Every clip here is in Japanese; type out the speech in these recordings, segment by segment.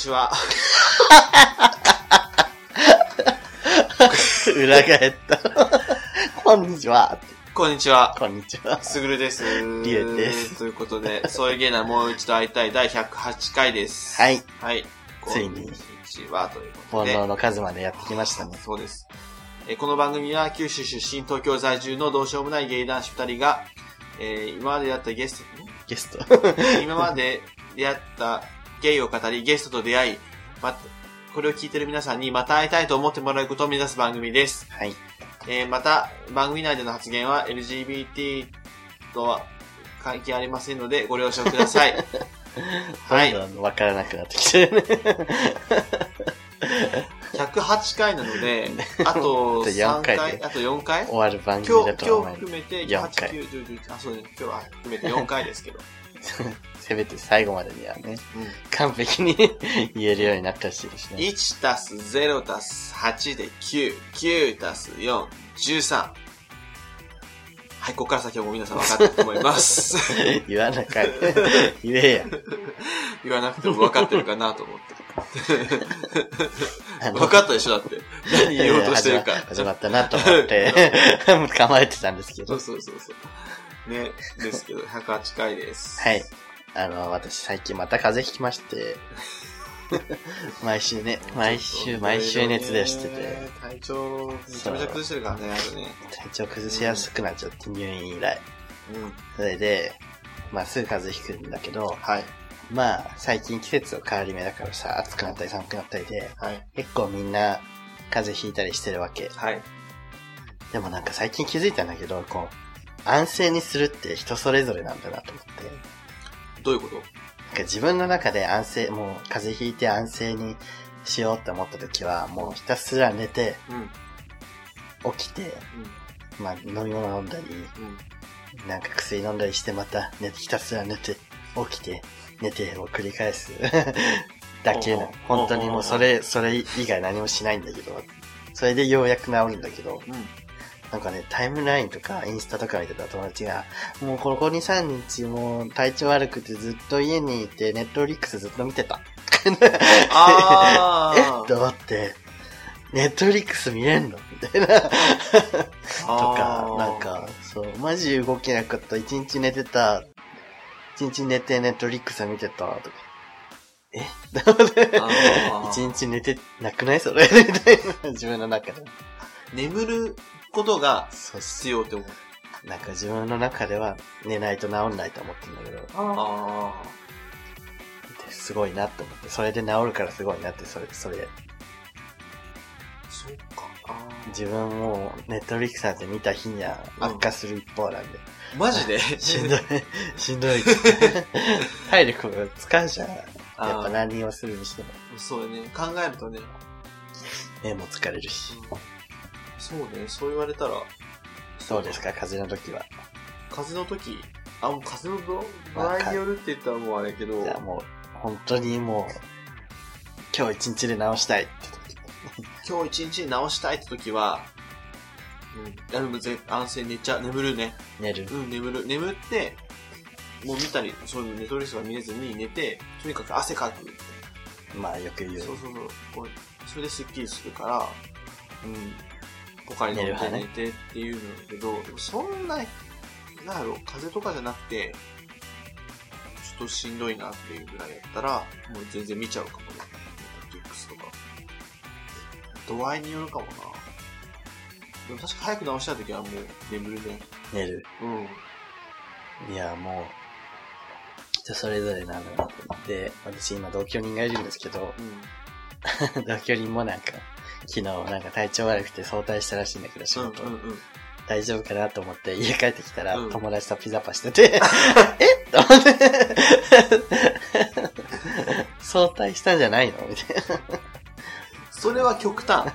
こんにちは。裏返った。こんにちは。こんにちは。こんにちは。すぐるです。りえですということで、そういう芸ならもう一度会いたい第108回です。はい。はい。ついにこんにちは、ということで。煩悩の数までやってきましたね。そうです。えーこの番組は九州出身、東京在住のどうしようもない芸男子二人が、えー今まで出会ったゲスト、ゲスト。今まで出会ったゲイを語り、ゲストと出会い、また、これを聞いてる皆さんにまた会いたいと思ってもらうことを目指す番組です。はい。えーまた、番組内での発言は LGBT とは関係ありませんので、ご了承ください。はい。わからなくなってきてるね。108回なので、あとあと4 3回回、であと4回？終わる番今日、組だとは今日思う。含めて、4 8、回9、10、11、あ、そうね、今日は含めて4回ですけど。せめて最後までにはね、うん完璧に 言えるようになってほしいですね。1たす0たす8で9、9たす4、13。はい、ここから先はもう皆さん分かったと思います。言わなかい。言えや。言わなくても分かってるかなと思って。分かったでしょだって。何言おうとしてるか。始まったなと思って、構えてたんですけどそう。そうそうそう。ね、ですけど、108回です。はい。あの、私最近また風邪ひきまして、毎週ね、毎週、毎週熱出してて、。体調、めちゃめちゃ崩してるからね、あとね。体調崩しやすくなっちゃって入院以来。うん。それで、まあすぐ風邪ひくんだけど、はい。まあ最近季節の変わり目だからさ、暑くなったり寒くなったりで、はい。結構みんな風邪ひいたりしてるわけ。はい。でもなんか最近気づいたんだけど、こう、安静にするって人それぞれなんだなと思って。どういうこと？なんか自分の中で安静、もう風邪ひいて安静にしようって思った時は、もうひたすら寝て、うん。起きて、うん。まあ飲み物飲んだり、うん。なんか薬飲んだりしてまた寝て、ひたすら寝て、起きて、寝てを繰り返す だけな。本当にもうそれ、それ以外何もしないんだけど、それでようやく治るんだけど、うん。なんかね、タイムラインとかインスタとか見てた友達が、もうここ2、3日もう体調悪くてずっと家にいて、ネットフリックスずっと見てた。え と思って、ネットフリックス見れんの？みたいな。とかなんか、そう、マジ動けなかった。一日寝てた。一日寝てネットフリックス見てた。とか。え？と思ってあー一日寝てなくない？それ？みたいな。自分の中で。眠ることが必要って思う。なんか自分の中では寝ないと治んないと思ってるんだけど、あすごいなって思って、それで治るからすごいなって、それ、それ、あ。そっか。あ自分もネットフリックスなんて見た日には悪化する一方なんで、ーマジで？しんどい、しんどい。体力が使うじゃん。やっぱ何をするにしても。そうね。考えるとね。目も疲れるし。そうね。そう言われたら。そうですか、風邪の時は？風邪の時、あ、もう風邪の場合によるって言ったらもうあれやけどじ、ゃあもう、本当にもう、今日一日で治したいって時。今日一日に直したいって時は、うん。いやでもぜ安静寝ちゃう、眠るね。寝る。うん、眠る。眠って、もう見たり、そういうネットフリックスが見れずに寝て、とにかく汗かく。まあよく言う。そうそうそう。それでスッキリするから、うん。ポカリ飲んで寝てっていうのだけど、でもそんな、なんだろう、風邪とかじゃなくて、ちょっとしんどいなっていうぐらいやったら、もう全然見ちゃうかもね。ネットフリックスとか。度合いによるかもな。でも確か早く直したい時はもう眠るね。寝る。うん。いや、もう、人それぞれなんだなと思って、私今同居人がいるんですけど、うん。同居人もなんか、昨日なんか体調悪くて早退したらしいんだけど、仕事。うんうんうん。大丈夫かなと思って家帰ってきたら、うん友達とピザパしてて、えっと思って、早退したんじゃないの？みたいな。それは極端。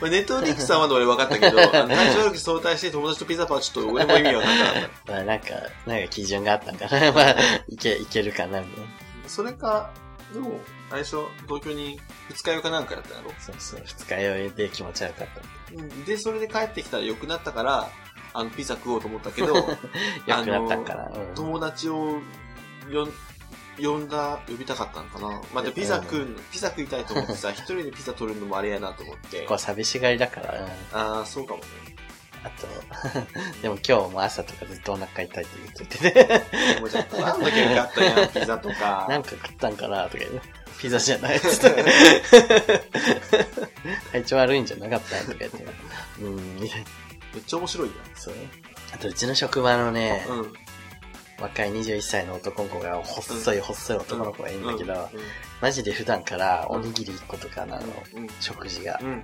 まあネットフリックスはまだ俺分かったけど、体調悪く相対して友達とピザパはちょっと俺も意味わかんなかっまあなんか、なんか基準があったんかな。まあ、いけ、いけるかな、みたいな。た。それか、でも、最初、東京に二日酔いかなんかやったやろ？そうそう、二日酔いで気持ち悪かった。うんで、それで帰ってきたら良くなったから、あの、ピザ食おうと思ったけど、良くなったんかな。うん友達をよん呼んだ、呼びたかったのかな。まあ、でピザ食うの、ピザ食いたいと思ってさ、一人でピザ取るのもあれやなと思って。こう寂しがりだから、うんああ、そうかもね。あと、でも今日も朝とかずっとお腹痛いって言ってて、でもじゃあ、なんだけよかったやん、ピザとか。なんか食ったんかなとか言う。ピザじゃないっつって。体調悪いんじゃなかったんとか言って。うん、みたいな。めっちゃ面白いそう。あと、うちの職場のね。うん。若い21歳の男の子が、細い細い男の子がいいんだけど、うんマジで普段からおにぎり1個とかなの、うん。食事がう。ん。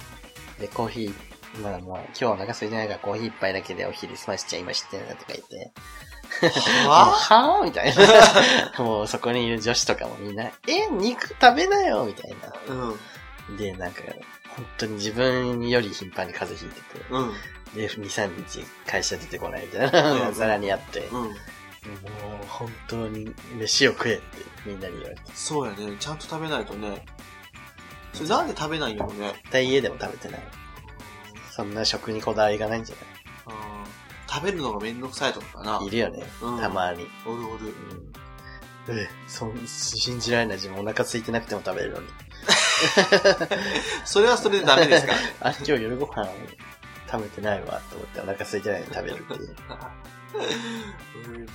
で、コーヒー、まあもう、今日お腹空いてないからコーヒー一杯だけでお昼済ましちゃいましたとか言って。ははぁみたいな。もうそこにいる女子とかもみんな、え、肉食べなよみたいな。うん。で、なんか、本当に自分より頻繁に風邪ひいてて、うん。で、2、3日会社出てこないみたいなざらにあって、もううん。本当に飯を食えってみんなに言われて。そうやね。ちゃんと食べないとね。それなんで食べないんやろね。絶対家でも食べてない。そんな食にこだわりがないんじゃあー食べるのがめんどくさいとかかな。ないいるよね、うんたまに。おるおる。うん。え、そん、信じられない自分お腹空いてなくても食べれるのに。それはそれでダメですか あ、今日夜ご飯食べてないわと思ってお腹空いてないのに食べるっていう。うん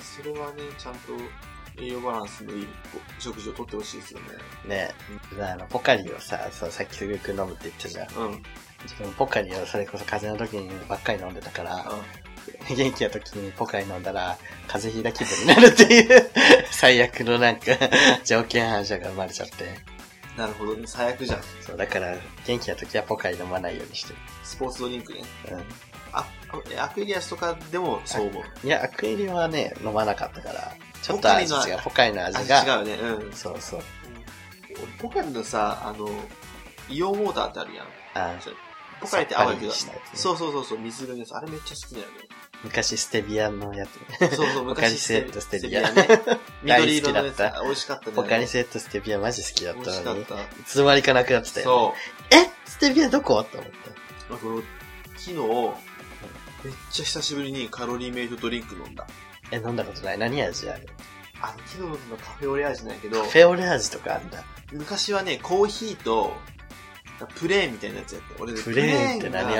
それはね、ちゃんと栄養バランスのいい食事をとってほしいですよね。ねあの、ポカリをさ、そう、さっきすぐく飲むって言ったじゃん。うん。うん。自分ポカリをそれこそ風邪の時にばっかり飲んでたから、元気な時にポカリ飲んだら、風邪ひいた気分になるっていう、最悪のなんか、条件反射が生まれちゃって。なるほどね。最悪じゃん。そう、だから、元気な時はポカリ飲まないようにしてスポーツドリンクね。る。うん。あ、あアクエリアスとかでもそう思う？いや、アクエリはね、飲まなかったから、ちょっと味う。ポカリの味味が、違うね。うん。そうそう。俺ポカリのさ、あの、イオンウォーターってあるやん。あポカリって青いけど。さっぱりしたやつねそうそうそうそう、水色のやつ。あれめっちゃ好きだよね。昔ステビアのやつ。そうそう、ポカリ昔セットステビアね。緑色のやつ。美味しかったね。ポカリセットステビアマジ好きだっ美たのに、い味しかった。つの間にかなくなってたよ、ね。そう。え？ステビアどこ？と思っあこの昨日、めっちゃ久しぶりにカロリーメイトドリンク飲んだ。た。え、飲んだことない？何味ある？あの、昨日飲んだカフェオレ味なんやけどフ、ェオレ味とかあるんだ。昔はね、コーヒーと、プレーンみたいなやつやって。俺ねプレーンって何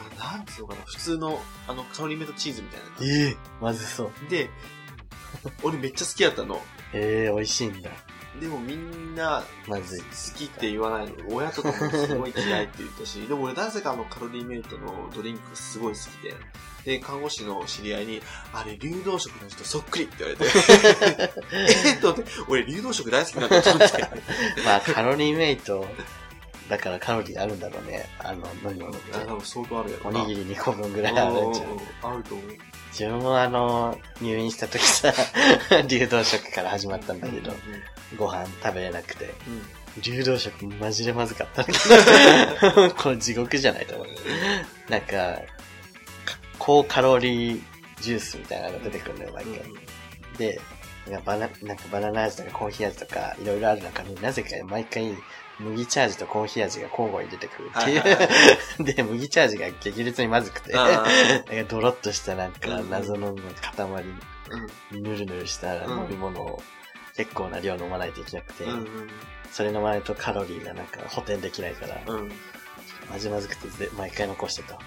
が味なんつうのかな、普通の、あの、カロリーメイトチーズみたいな感ええまずそう。じ。で、俺めっちゃ好きやったの。ええ美味しいんだ。でもみんなまずい。好きって言わないの。親とかもすごい嫌いって言ったし、でも俺なぜかあのカロリーメイトのドリンクすごい好きで、で、看護師の知り合いに、あれ、流動食の人そっくりって言われて、えっと思って、俺流動食大好きなんだと思って。まあ、カロリーメイト、だからカロリーあるんだろうね。あの、飲み物ってあ。多分相当あるやろな。おにぎり2個分ぐらいあるんじゃん。うんあると思う。自分もあの、入院した時さ、流動食から始まったんだけど、ご飯食べれなくて、うん。うん流動食マジでまずかったんだけど、これ地獄じゃないと思う。なんか、か高カロリージュースみたいなのが出てくるんだよ、毎回。で、なんかバナなんかバナナ味とかコーヒー味とかいろいろある中になぜか毎回麦茶味とコーヒー味が交互に出てくるってはいはいいう。で、麦茶味が激烈にまずくて、ドロッとしたなんかうん謎の塊、うんぬるぬるした飲み物を結構な量飲まないといけなくて、うんうんそれ飲まないとカロリーがなんか補填できないから、うんうんマジまずくてぜ毎回残してた。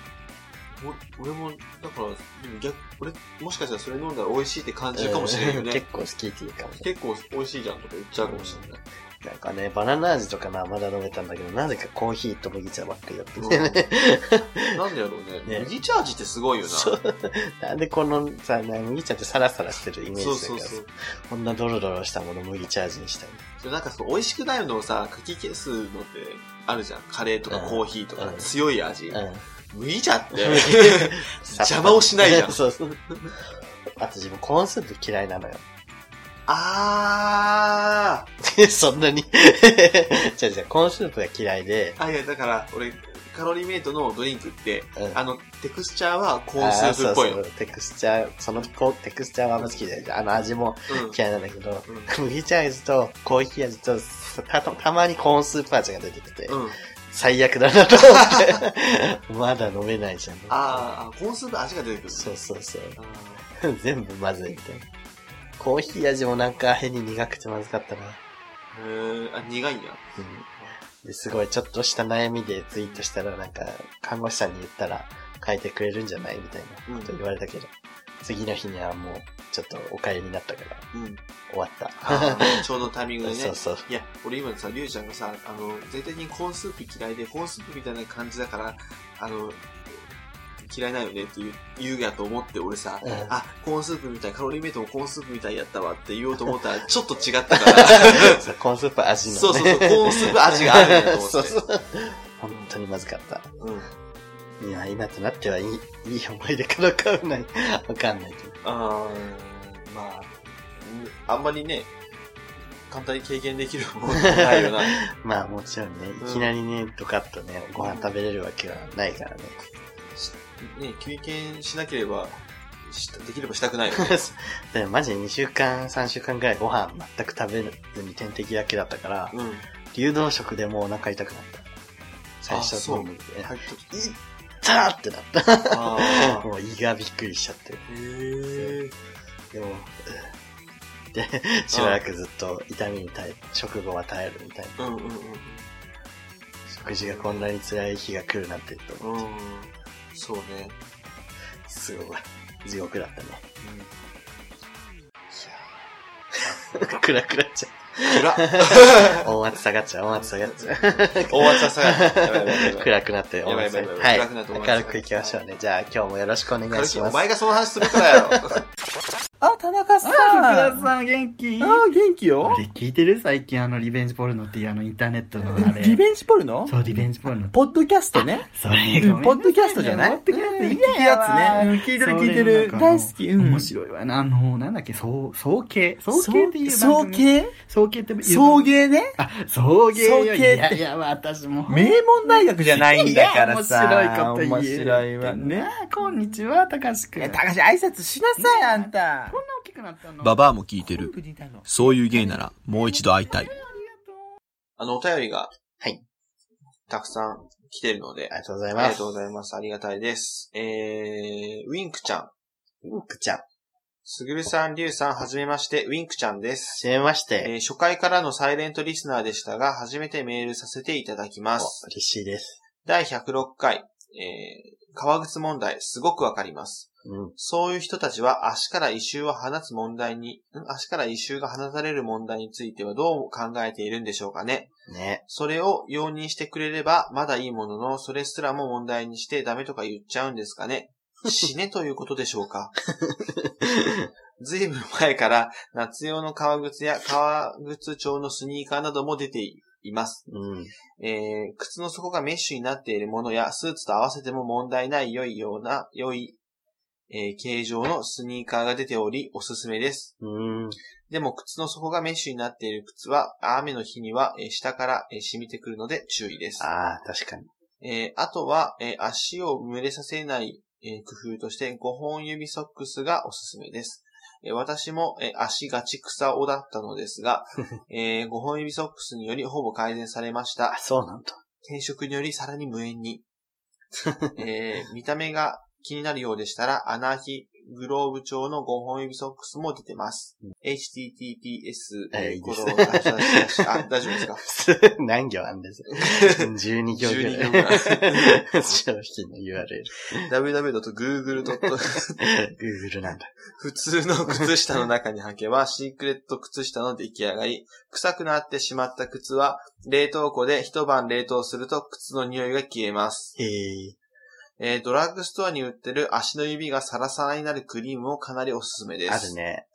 お俺も、だから、でも逆、俺、もしかしたらそれ飲んだら美味しいって感じるかもしれんよね。結構好きっていうかもしれない。結構美味しいじゃんとか言っちゃうかもしれない。なんかね、バナナ味とかな、まだ飲めたんだけど、なぜかコーヒーと麦茶ばっかりだったんだよね。なんでやろうね。ね麦茶味ってすごいよな。そう。なんでこのさ、な麦茶ってサラサラしてるイメージだけど、そうそうそう。こんなドロドロしたもの麦茶味にしたい。それなんかそう、美味しくないのをさ、かき消すのってあるじゃん。カレーとかうんコーヒーとかうん強い味。うん。麦茶って 邪魔をしないじゃん。そうそう。あと自分コーンスープ嫌いなのよ。あ そんなにじゃじゃコーンスープが嫌いで、ー。あ、いや、だから、俺、カロリーメイトのドリンクって、うんあの、テクスチャーはコーンスープっぽいの。そうそうテクスチャー、そのこテクスチャーはあんま好きで、あの味もうん嫌いなんだけど、うん麦茶味とコーヒー味とたたまにコーンスープ味が出てきて、うん。最悪だなと思って、まだ飲めないじゃん。あーあ、コーンスープ味が出てくる。そうそうそう。あ 全部まずいみたいな。コーヒー味もなんか変に苦くてまずかったな。へえ、あ、苦いんや。うん。ですごいちょっとした悩みでツイートしたらなんか、看護師さんに言ったら変えてくれるんじゃないみたいなこと言われたけど、次の日にはもうちょっとお帰りになったからうん。終わった。あ ーちょうどタイミングでね。そうそう。いや、俺今さ、りゅうちゃんがさ、あの、絶対にコーンスープ嫌いで、コーンスープみたいな感じだから、あの、嫌いなよねって言う言うやと思って、俺さ、うんあ、コーンスープみたい、カロリーメイトもコーンスープみたいやったわって言おうと思ったら、ちょっと違ったから、コーンスープ味の、ね。そうそうそう、コーンスープ味があるんやと思って。そうそう。本当にまずかった。うん。いや、今となってはいい、いい思い出かどうかはない。わかんないけど。あー、まあ、うんあんまりね、簡単に経験できるものないよな。まあもちろんね、いきなりね、ドカッとね、ご飯食べれるわけはないからね。ね、経験しなければ、できればしたくないよね。でもマジで2週間、3週間ぐらいご飯全く食べずに点滴だけだったから、うん。流動食でもうお腹痛くなった。最初あそう飲むで、入っときいったーってなった。あ もう胃がびっくりしちゃって。ー。へえ。でも、う で、しばらくずっと痛みに耐え、食後は耐えるみたいな。うんうんうん食事がこんなに辛い日が来るなんてと思って、うん。そうね。すごい。地獄だったね。い暗くなっちゃや、う。音圧下がっちゃう、音圧下がっちゃう。大圧さが。って、音圧やばいやばいはい。暗くなって音圧下がっちゃう明るくいきましょうね。じゃあ今日もよろしくお願いします。前がその話するからよ。あ、田中さん。あ、福田さん元気？あー元気よ。聞いてる？最近あのリベンジポルノっていうあのインターネットのあれ。リベンジポルノ？そう、リベンジポルノ。ポッドキャストね。それ、うんポッドキャストじゃない？ポッドキャストいいやつね。うん、聞いてる聞いてる。大好き。うん。面白いわな。あの、なんだっけ、そう、総計。総計っていう送番組。迎総計っていう。送迎ね？あ、送迎よ。送迎っていやいや、私も。名門大学じゃないんだからさ。面白いこと言う。面白いわね。ね。こんにちは、高橋くん。え、高橋挨拶しなさい、あんた。こんな大きくなったの？ババアも聞いてる。そういうゲイならもう一度会いたい。あの、お便りが、はい。たくさん来てるのであ、りがとうございありがます。とうございます。ありがたいです。えー、ウィンクちゃん。ウィンクちゃん。はすぐるさん、りゅうさん、はじめまして、ウィンクちゃんです。じめましえて。ー初回からのサイレントリスナーでしたが、初めてメールさせていただきまおす。嬉しいです。第106回、えー、革靴問題、すごくわかります。うん。そういう人たちは足から異臭を放つ問題に、ん？足から異臭が放たれる問題についてはどう考えているんでしょうかね？ね。それを容認してくれればまだいいものの、それすらも問題にしてダメとか言っちゃうんですかね？死ねということでしょうか？ずいぶん前から夏用の革靴や革靴調のスニーカーなども出ています。うん。えー靴の底がメッシュになっているものやスーツと合わせても問題ない良いような、良い、えー形状のスニーカーが出ておりおすすめです。うん。でも靴の底がメッシュになっている靴は雨の日にはえー下からえー染みてくるので注意です。ああ、確かに。えーあとは、えー足を蒸れさせない、えー工夫として5本指ソックスがおすすめです。えー私も、えー足がち草おだったのですが、え5本指ソックスによりほぼ改善されましたあ、。そうなんだ。転職によりさらに無縁に。えー見た目が気になるようでしたら、アナーキグローブ調の5本指ソックスも出てます。https、えーいいですコロンああ、大丈夫ですか？何行あんです12 行ぐらい。12行ぐらい商品の URL。www.google. Google なんだ。普通の靴下の中に履けば、シークレット靴下の出来上がり。臭くなってしまった靴は、冷凍庫で一晩冷凍すると靴の匂いが消えます。へえ。えードラッグストアに売ってる足の指がサラサラになるクリームもかなりおすすめです。あるね。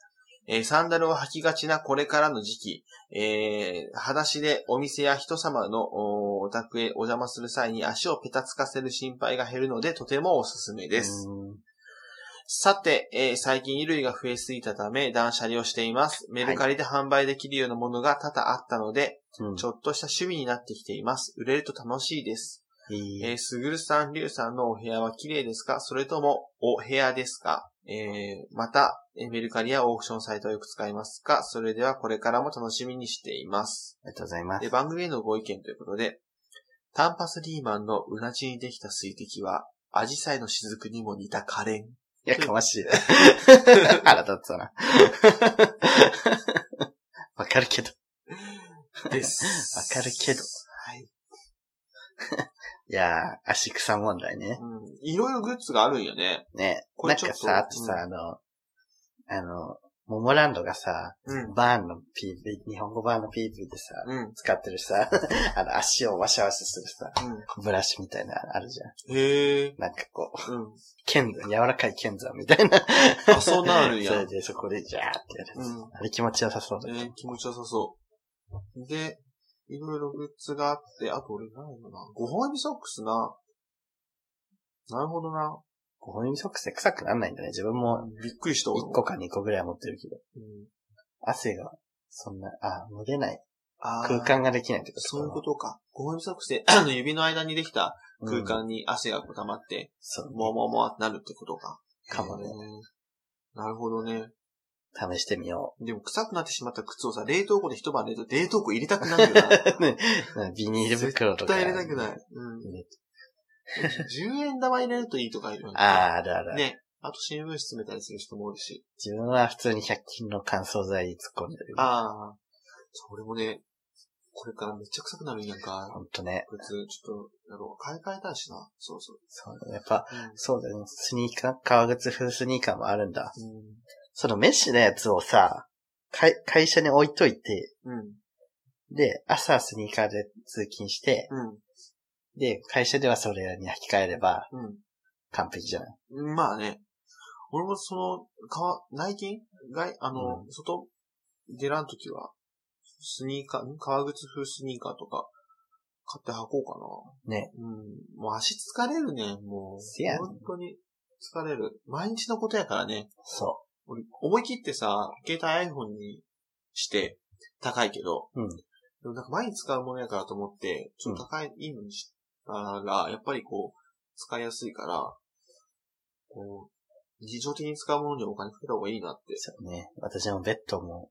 えーサンダルを履きがちなこれからの時期、えー裸足でお店や人様のおお宅へお邪魔する際に足をペタつかせる心配が減るのでとてもおすすめです。うんさて、えー最近衣類が増えすぎたため断捨離をしています。メルカリで販売できるようなものが多々あったので、うんちょっとした趣味になってきています。売れると楽しいです。へええー、すぐるさん、りゅうさんのお部屋は綺麗ですか？それとも、お部屋ですか？えー、また、えーメルカリやオークションサイトをよく使いますか？それではこれからも楽しみにしています。ありがとうございますで。番組へのご意見ということで、タンパスリーマンのうなじにできた水滴は、アジサイの雫にも似た可憐。やかましいな。腹立つわな。わかるけど。です。わかるけど。はい。いやー、足草問題ね。うん。いろいろグッズがあるんよね。ね。これちょっとなんかさ、あとさ、うんあの、あの、モモランドがさ、うん。バーンの PV、日本語版の PV でさ、うん。使ってるさ、あの、足をワシャワシャするさ、うん。ブラシみたいなのあるじゃん。へえ。なんかこう、うん。剣山、柔らかい剣山みたいな。あ、そんなるんや。それでそこでジャーってやる。うん。あれ気持ちよさそうだね。ね、気持ちよさそう。で、いろいろグッズがあって、あと俺何だな。5本指ソックスな。なるほどな。5本指ソックスで臭くなんないんだね。自分もびっくりした俺1も個か2個ぐらいは持ってるけど。うん汗が、そんな、あ、蒸れない。空間ができないってことそういうことか。5本指ソックスで、指の間にできたと空間に汗が溜まって、そう。もわもわもわってなるってことか。かもねなるほどね。試してみよでも臭くなってしまった靴をさ、冷凍庫で一晩寝ると冷凍庫入れたくなるよな。う。ね、ビニール袋とか。絶対入れたくない。うん。入れて10円玉入れるといいとか言うよね。ああ、あるある。ね。あと新聞紙詰めたりする人もおるし。自分は普通に100均の乾燥剤突っ込んでる。ああ。そう、俺もね、これからめっちゃ臭くなるんやんか。ほんとね。靴、ちょっと、やろう。買い替えたいしな。そうそう。そうだね。やっぱ、うん。そうだね。スニーカー、革靴風スニーカーもあるんだ。うん。そのメッシュのやつをさ、会会社に置いといて、うん。で、朝スニーカーで通勤して、うん。で、会社ではそれに履き替えれば完璧じゃない？うん。まあね。俺もその、かわ、内勤？外、あの、う外出らんときは、スニーカー、ん？革靴風スニーカーとか、買って履こうかな。ね。うん。もう足疲れるね、もう。せやね本当に疲れる。毎日のことやからね。そ俺、思い切ってさ、携帯 iPhone にして、高いけど、う。うん。でもなんか毎日使うものやからと思って、ちょっと高い、いいのにしたら、やっぱりこう、使いやすいから、こう、日常的に使うものにお金かけた方がいいなって。そうね。私もベッドも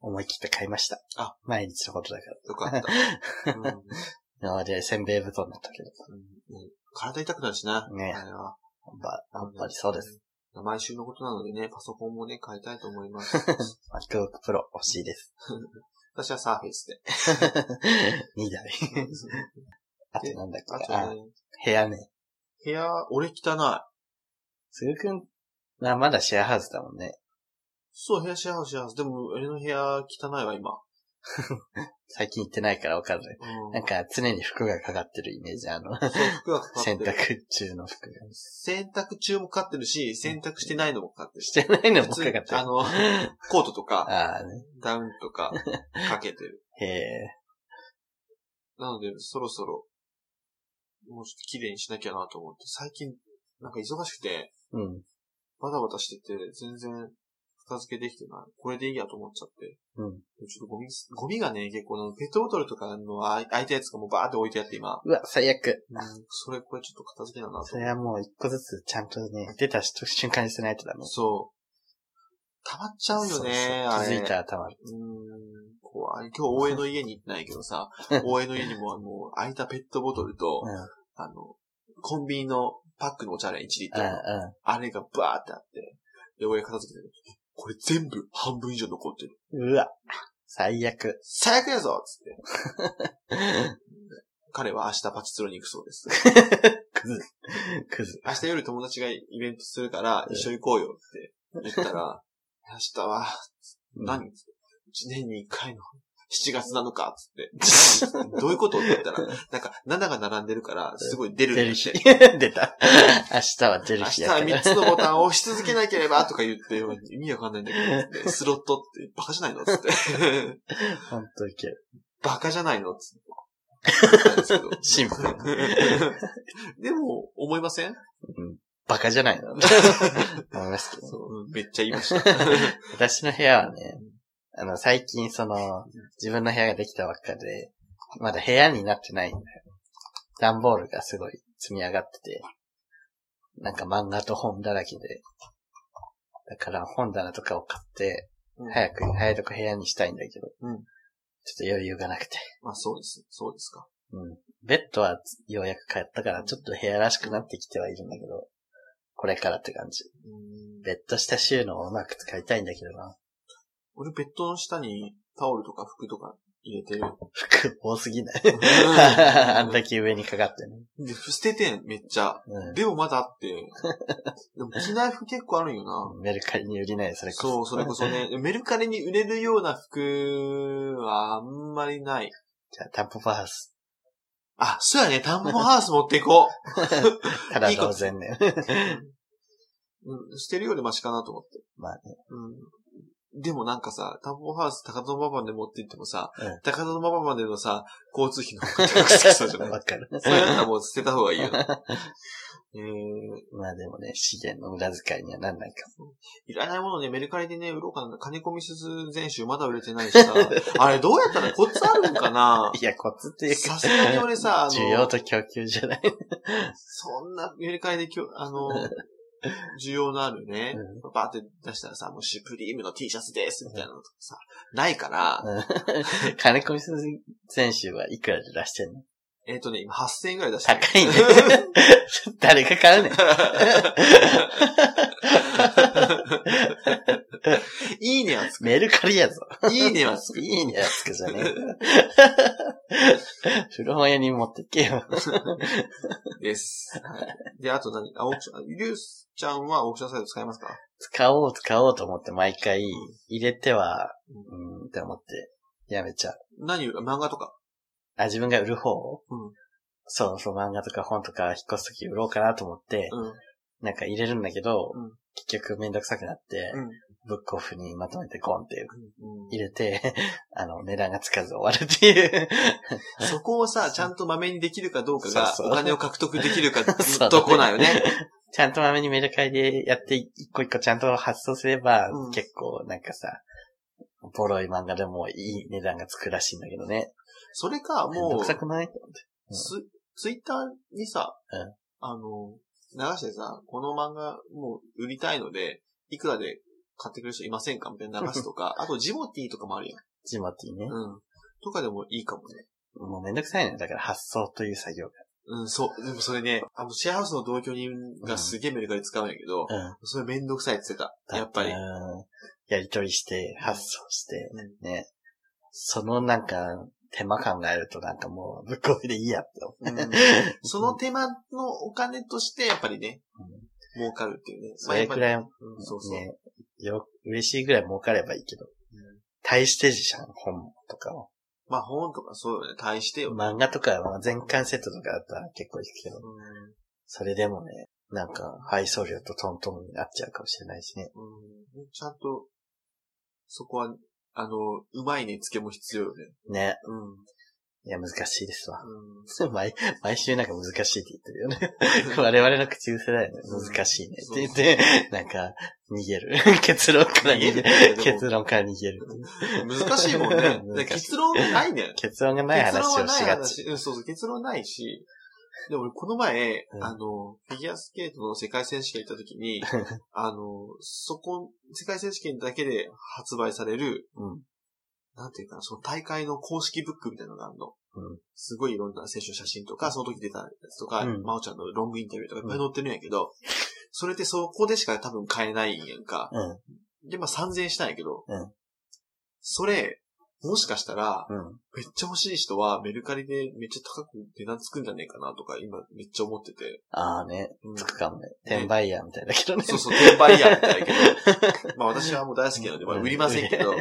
思い切って買いました。あ、毎日のことだから。よかった。うんうん今までせんべい布団だったけど。ね体痛くなるしな。ねあれは。やっぱ、やっぱりそうです。うん。毎週のことなのでね、パソコンもね、買いたいと思います。MacBook Pro 欲しいです。私はサーフェイスで。2台。あとなんだっあけあとね、部屋ね。部屋、俺汚い。すぐくん、まあ、まだシェアハウスだもんね。そう、部屋シェアハウスシェアハウス。でも、俺の部屋汚いわ、今。最近行ってないからわかんない。うん。なんか常に服がかかってるイメージ、あの、そう、服がかかって洗る。濯中の服が。洗濯中もかかってるし、洗濯してないのもかかってるしてないのもかかってる。あの、コートとか、ああね。ダウンとか、かけてる。へえ。なので、そろそろ、もうちょっと綺麗にしなきゃなと思って、最近、なんか忙しくて、うん。バタバタしてて、全然、片付けできてない。これでいいやと思っちゃって。うん。ちょっとゴミ、ゴミがね、結構ね、ペットボトルとかの空いたやつがもうバーって置いてあって今。うわ、最悪。うん、それ、これちょっと片付けだなとそれはもう一個ずつちゃんとね、出た瞬間に捨てないとダメ。そう。溜まっちゃうよね、そうそう。気づいたらたまる。うーん、怖い。今日、大江の家に行ってないけどさ、大江の家にも、あの、空いたペットボトルと、うん。あの、コンビニのパックのお茶ね、1リットルの。うあれがバーってあって、で、親片付けてる。これ全部半分以上残ってる。うわ。最悪。最悪やぞつって。彼は明日パチスロに行くそうです。クズ。クズ。明日夜友達がイベントするから一緒に行こうよって言ったら、明日は、何一年に一回の7月7日つって。何どういうことって言ったら、なんか7が並んでるから、すごい出る出る日て。出た。明日は出る明日日やから。は3つのボタンを押し続けなければとか言って、意味わかんないんだけど、スロットってバカじゃないのつって。ほんといける。バカじゃないのつって。シンプル。でも、思いません？うん。バカじゃないの。思いますけど。めっちゃ言いました。私の部屋はね、あの、最近その、自分の部屋ができたばっかで、まだ部屋になってないんだよ。段ボールがすごい積み上がってて、なんか漫画と本だらけで、だから本棚とかを買って、早く、早く部屋にしたいんだけど、うんちょっと余裕がなくて。まあそうです。そうですか。うん。ベッドはようやく買ったから、ちょっと部屋らしくなってきてはいるんだけど、これからって感じ。うんベッド下収納をうまく使いたいんだけどな。俺ベッドの下にタオルとか服とか入れてる。服多すぎないうん あんだけ上にかかってね。で、捨ててん、めっちゃ。うんでもまだあって。でも着ない服結構あるんよな。メルカリに売りないよ、それこそ。そう、それこそね。メルカリに売れるような服はあんまりない。じゃあ、タンポポハウス。あ、そうやね。タンポポハウス持っていこただ同然ね。う。うん、捨てるよりマシかなと思って。まあね。うん。でもなんかさ、タンポポハウス高田馬場で持って行ってもさ、うん高田馬場までのさ、交通費の方が高くそうじゃない？わかる。そうやったらもう捨てた方がいいよね。えー、まあでもね、資源の無駄遣いにはなんないかも。いらないものね、メルカリでね、売ろうかな。金込みすず全集まだ売れてないしさ。あれどうやったらコツあるんかな？いや、コツっていうか、さすがに俺さ、あの、需要と供給じゃない。そんなメルカリできょ、あの、需要のあるね、うバーって出したらさ、もうシュプリームの T シャツですみたいなのとかさ、ないから、うん 金込みすず選手はいくらで出してんの？えっ、とね、今8000円ぐらい出してる。高いね。誰が買うねん。いいねはつく。メルカリやぞ。いいねはつく。いいねやつくじゃねえ。古本屋に持ってけよ。です。はいで、あと何？あ、オークション、リュウスちゃんはオークションサイト使いますか？使おう使おうと思って毎回入れては、うん、って思ってやめちゃう。何？漫画とか？あ、自分が売る方？うんそうそう、漫画とか本とか引っ越すとき売ろうかなと思って、うん。なんか入れるんだけど、うん結局めんどくさくなって、うん。ブックオフにまとめてコンってうん入れて、あの、値段がつかず終わるっていう。そこをさ、ちゃんと豆にできるかどうかが、お金を獲得できるか そうとこなんよね。ちゃんとまめにメルカリでやって一個一個ちゃんと発送すれば、うん。結構なんかさ、ボロい漫画でもいい値段がつくらしいんだけどね。それか、めんどもうく、さくない？ツツイッターにさ、うん。あの、流してさ、この漫画もう売りたいので、いくらで買ってくれる人いませんか？みたいな流すとか、あとジモティーとかもあるやん。ジモティね。うん。とかでもいいかもね。もうめんどくさいね。だから発送という作業うん、そう。でもそれね、あの、シェアハウスの同居人がすげえメルカリ使うんやけど、が。うん。それめんどくさいって言ってた。やっぱり。うんやり取りして、発送して、うんね。そのなんか、手間考えるとなんかもう、ぶっこいでいいやって思う。うん その手間のお金として、やっぱりね、儲かるっていうね。それくらい、まあうんそうそう。ね、よ、嬉しいぐらい儲かればいいけど。大してじゃん、本とかは。まあ本とかそうよね、対してよ。漫画とかは全巻セットとかだったら結構いくけど、うんそれでもね、なんか配送料とトントンになっちゃうかもしれないしね。うんちゃんと、そこは、あの、うまい値付けも必要よね。ね。うん。いや、難しいですわ。うん 毎、毎週なんか難しいって言ってるよね。我々の口癖だよね。難しいねって言って、なんか、逃げる。結論から逃げる。結論から逃げる。難しいもんね。結論ないねん。結論がない話をしがち。そうそう、結論ないし、でも俺この前、うんあの、フィギュアスケートの世界選手権行った時に、あの、そこ、世界選手権だけで発売される、うん。なんていうかな、その大会の公式ブックみたいなのがあるの。うんすごいいろんな選手の写真とか、その時出たやつとか、うんまおちゃんのロングインタビューとかいっぱい載ってるんやけど、それってそこでしか多分買えないんやんか。うん。で、まあ3000円したんやけど、うんそれ、もしかしたら、うん。めっちゃ欲しい人はメルカリでめっちゃ高く値段つくんじゃねえかなとか今めっちゃ思ってて。ああね、うんつくかもね。転売ヤーみたいだけどね。そうそう、転売ヤーみたいだけど。まあ私はもう大好きなので、まあ売りませんけど。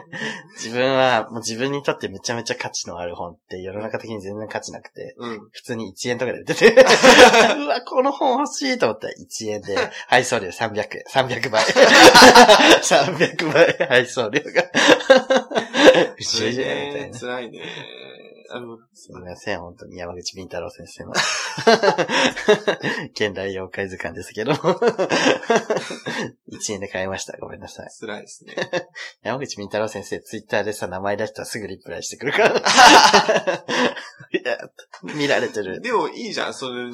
自分は、もう自分にとってめちゃめちゃ価値のある本って世の中的に全然価値なくて、うん。普通に1円とかで売ってて、うわ、この本欲しいと思ったら1円で、配送料300円、300倍。300倍配送料が。それ一緒じゃんみたいね、な。辛いね。あの、すみません、本当に山口敏太郎先生の。現代妖怪図鑑ですけど。1円で買いました。ごめんなさい。辛いですね。山口敏太郎先生、ツイッターでさ、名前出したらすぐリプライしてくるから。見られてる。でもいいじゃん、それ、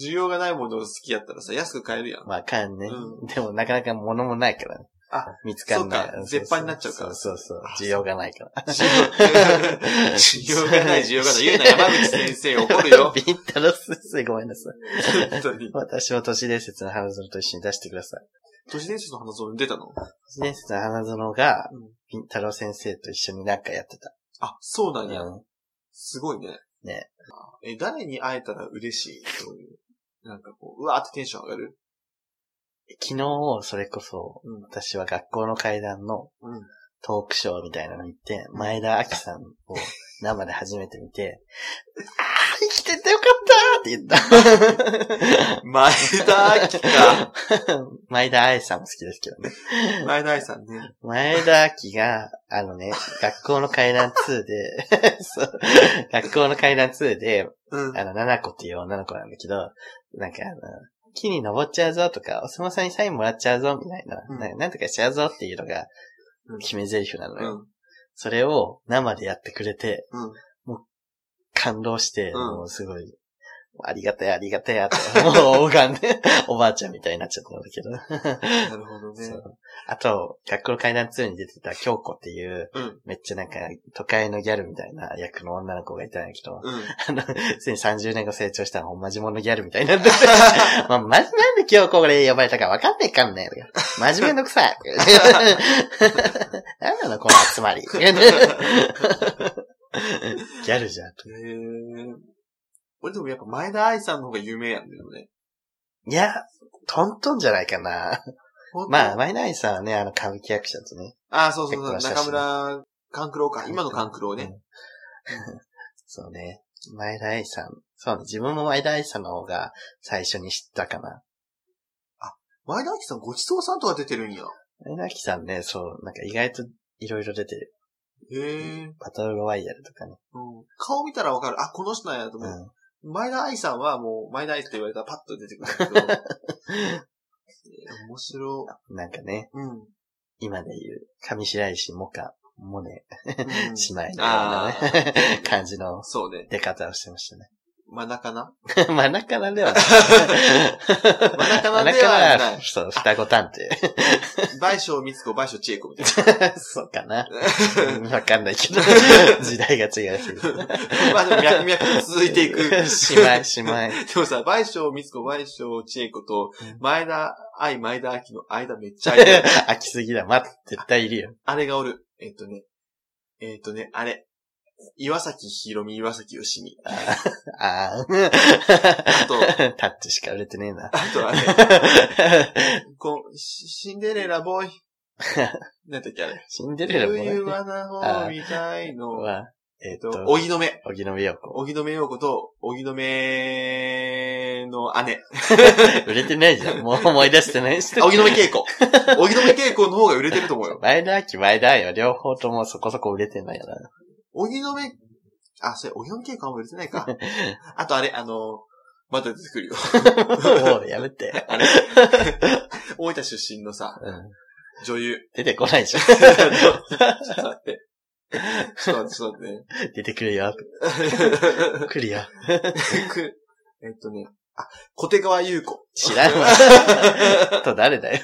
需要がないものを好きやったらさ、安く買えるやん。まあ、かんね。うでも、なかなか物もないからね。あ、見つかんない。そうか絶版になっちゃうからそうそうそうあ。需要がないから。需要がない、需要がない。言うな、山口先生怒るよ。ビンタロス先生ごめんなさい。本当に。私を都市伝説の花園と一緒に出してください。都市伝説の花園に出たの？都市伝説の花園がうん、ビンタロス先生と一緒になんかやってた。あ、そうなんや。うんすごいね。ね。え、誰に会えたら嬉しい？そういう？なんかこう、うわーってテンション上がる？昨日、それこそ、うん。私は学校の階段のうん。トークショーみたいなのに行って、前田明さんを 生で初めて見て、ああ、生きててよかったって言った。前田明か。前田愛さんも好きですけどね。前田愛さんね。前田明が、あのね、学校の階段2で、学校の階段2で、うん。あの、七子っていう女の子なんだけど、なんかあの、木に登っちゃうぞとか、お相撲さんにサインもらっちゃうぞみたいな、うんななんとかしちゃうぞっていうのがうん、決め台詞なのよ。うん。それを生でやってくれて、うん。感動して、うんもうすごい、ありがたいありがたいって、もう拝んで、おばあちゃんみたいになっちゃったんだけど。なるほどねあと、学校の階段2に出てた京子っていう、うん。めっちゃなんか都会のギャルみたいな役の女の子がいたんだけど、うん。あの、ついに30年後成長したらほんま地物ギャルみたいになってて、まあ、まじ、なんで今日これ呼ばれたかわかんねえかんねえ。真面目のくさい。なんなのこの集まり。ギャルじゃん。俺でもやっぱ前田愛さんの方が有名やんだよね。いや、トントンじゃないかな。まあ、マイナイさんはね、あの、歌舞伎役者とね。あ、そうそうそう。中村勘九郎か。今の勘九郎ね。うん そうね。前田愛さん。そうね。自分も前田愛さんの方が最初に知ったかな。前田愛さんごちそうさんとか出てるんや。前田愛さんね、そう、なんか意外といろいろ出てる。へえ。バトルロワイヤルとかね。うん。顔見たらわかる。あ、この人なんやとう思う。ん。前田愛さんはもう、前田愛って言われたらパッと出てくるんだけど。え ー面白。なんかね、うん。今で言う、上白石萌歌、モネ、うん 姉妹のようあなね、感じのそうね。出方をしてましたね。真ん中な？真ん中なんではない。真ん中なんではない真ん中はそう、双子探偵。倍賞光子、倍賞千恵子みたい そうかな。う んわかんないけど、時代が違うし。な。まあでも脈々と続いていく。姉妹、姉妹。でもさ、倍賞光子、倍賞千恵子とうん、前田愛、前田秋の間めっちゃ空いてる。飽きすぎだ。待って、絶対いるよ。あれがおる。えっとね。えっとね、あれ。岩崎宏美、岩崎よしみ。ああ。あと、タッチしか売れてねえな。あとあれ。こう、シシンデレラボーイ。なんだっけあれ。シンデレラもね冬はな方みたいの。は、えっえっと、と、荻野目。荻野目洋子。荻野目洋子と、荻野目の姉。売れてないじゃん。もう思い出してないし。あ荻野目恵子。荻野目恵子の方が売れてると思うよ。前田秋、前田愛は両方ともそこそこ売れてないよな。荻野目、あ、それ、荻野目恵子はあんま売れてないか。あとあれ、あの、まだ出てくるよ。もうやめて。あれ、大分出身のさ、うん女優。出てこないじゃん。ちょっと待って。ちょっと待って、ちょっと待って。出てくるよ。来るよ。くえっとね、あ、小手川優子。知らんわ。と誰だよ。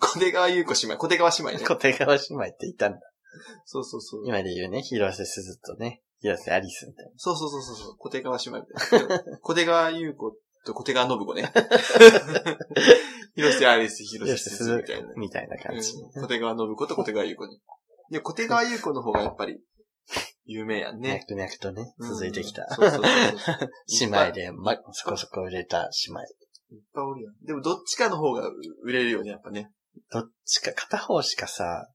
小手川優子姉妹。小手川姉妹ね。小手川姉妹って言ったんだ。そうそうそう。今で言うね、広瀬すずとね、広瀬アリスみたいな。そうそうそうそうそう。小手川姉妹みたいな。小手川優子と小手川信子ね。広瀬アリス、広瀬すずずみたいな。みたいな感じ。うん小手川信子と小手川優子ね。いや、小手川優子の方がやっぱり、有名やんね。脈々とね、続いてきたうん。そうそうそうそう。姉妹で、ま、そこそこ売れた姉妹。いっぱいおるやん。でもどっちかの方が売れるよね、やっぱね。どっちか、片方しかさ、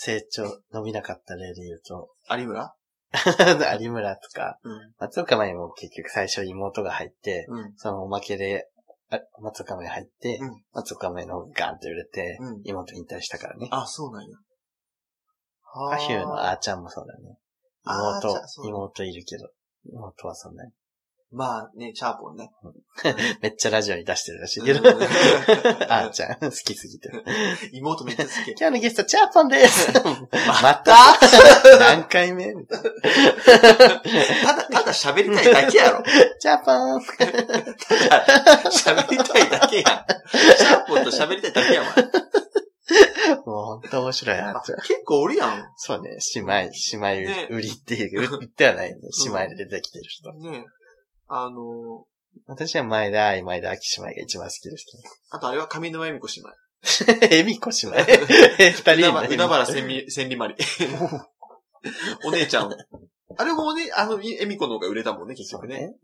成長、伸びなかった例で言うと、有村？有村とか、うん。松岡茉優も結局最初妹が入って、うん。そのおまけで、あ松岡茉優入って、うん松岡茉優のガンって売れて、うん妹引退したからね。あ、そうなんや。パフューのあーちゃんもそうだね。妹妹いるけど、妹はそんなに。まあね、チャーポンね。めっちゃラジオに出してるらしいけど。うん あーちゃん、好きすぎて。妹めっちゃ好き。今日のゲスト、チャーポンです また？何回目？みただ、ただ喋りたいだけやろ。チャーポン喋りたいだけやん。チャーポンと喋りたいだけやん。もう本当面白いな。結構おるやん。そうね、姉妹、姉ね妹売りっていう、売ってはないね。姉妹で出てきてる人。ねあの私は前田愛、前田秋姉妹が一番好きですあとあれは上沼恵美子姉妹。けど。えみこ姉妹？二人海の原海原千里千里まり。お姉ちゃん。あれもおね、あの、恵美子の方が売れたもんね、結局ね。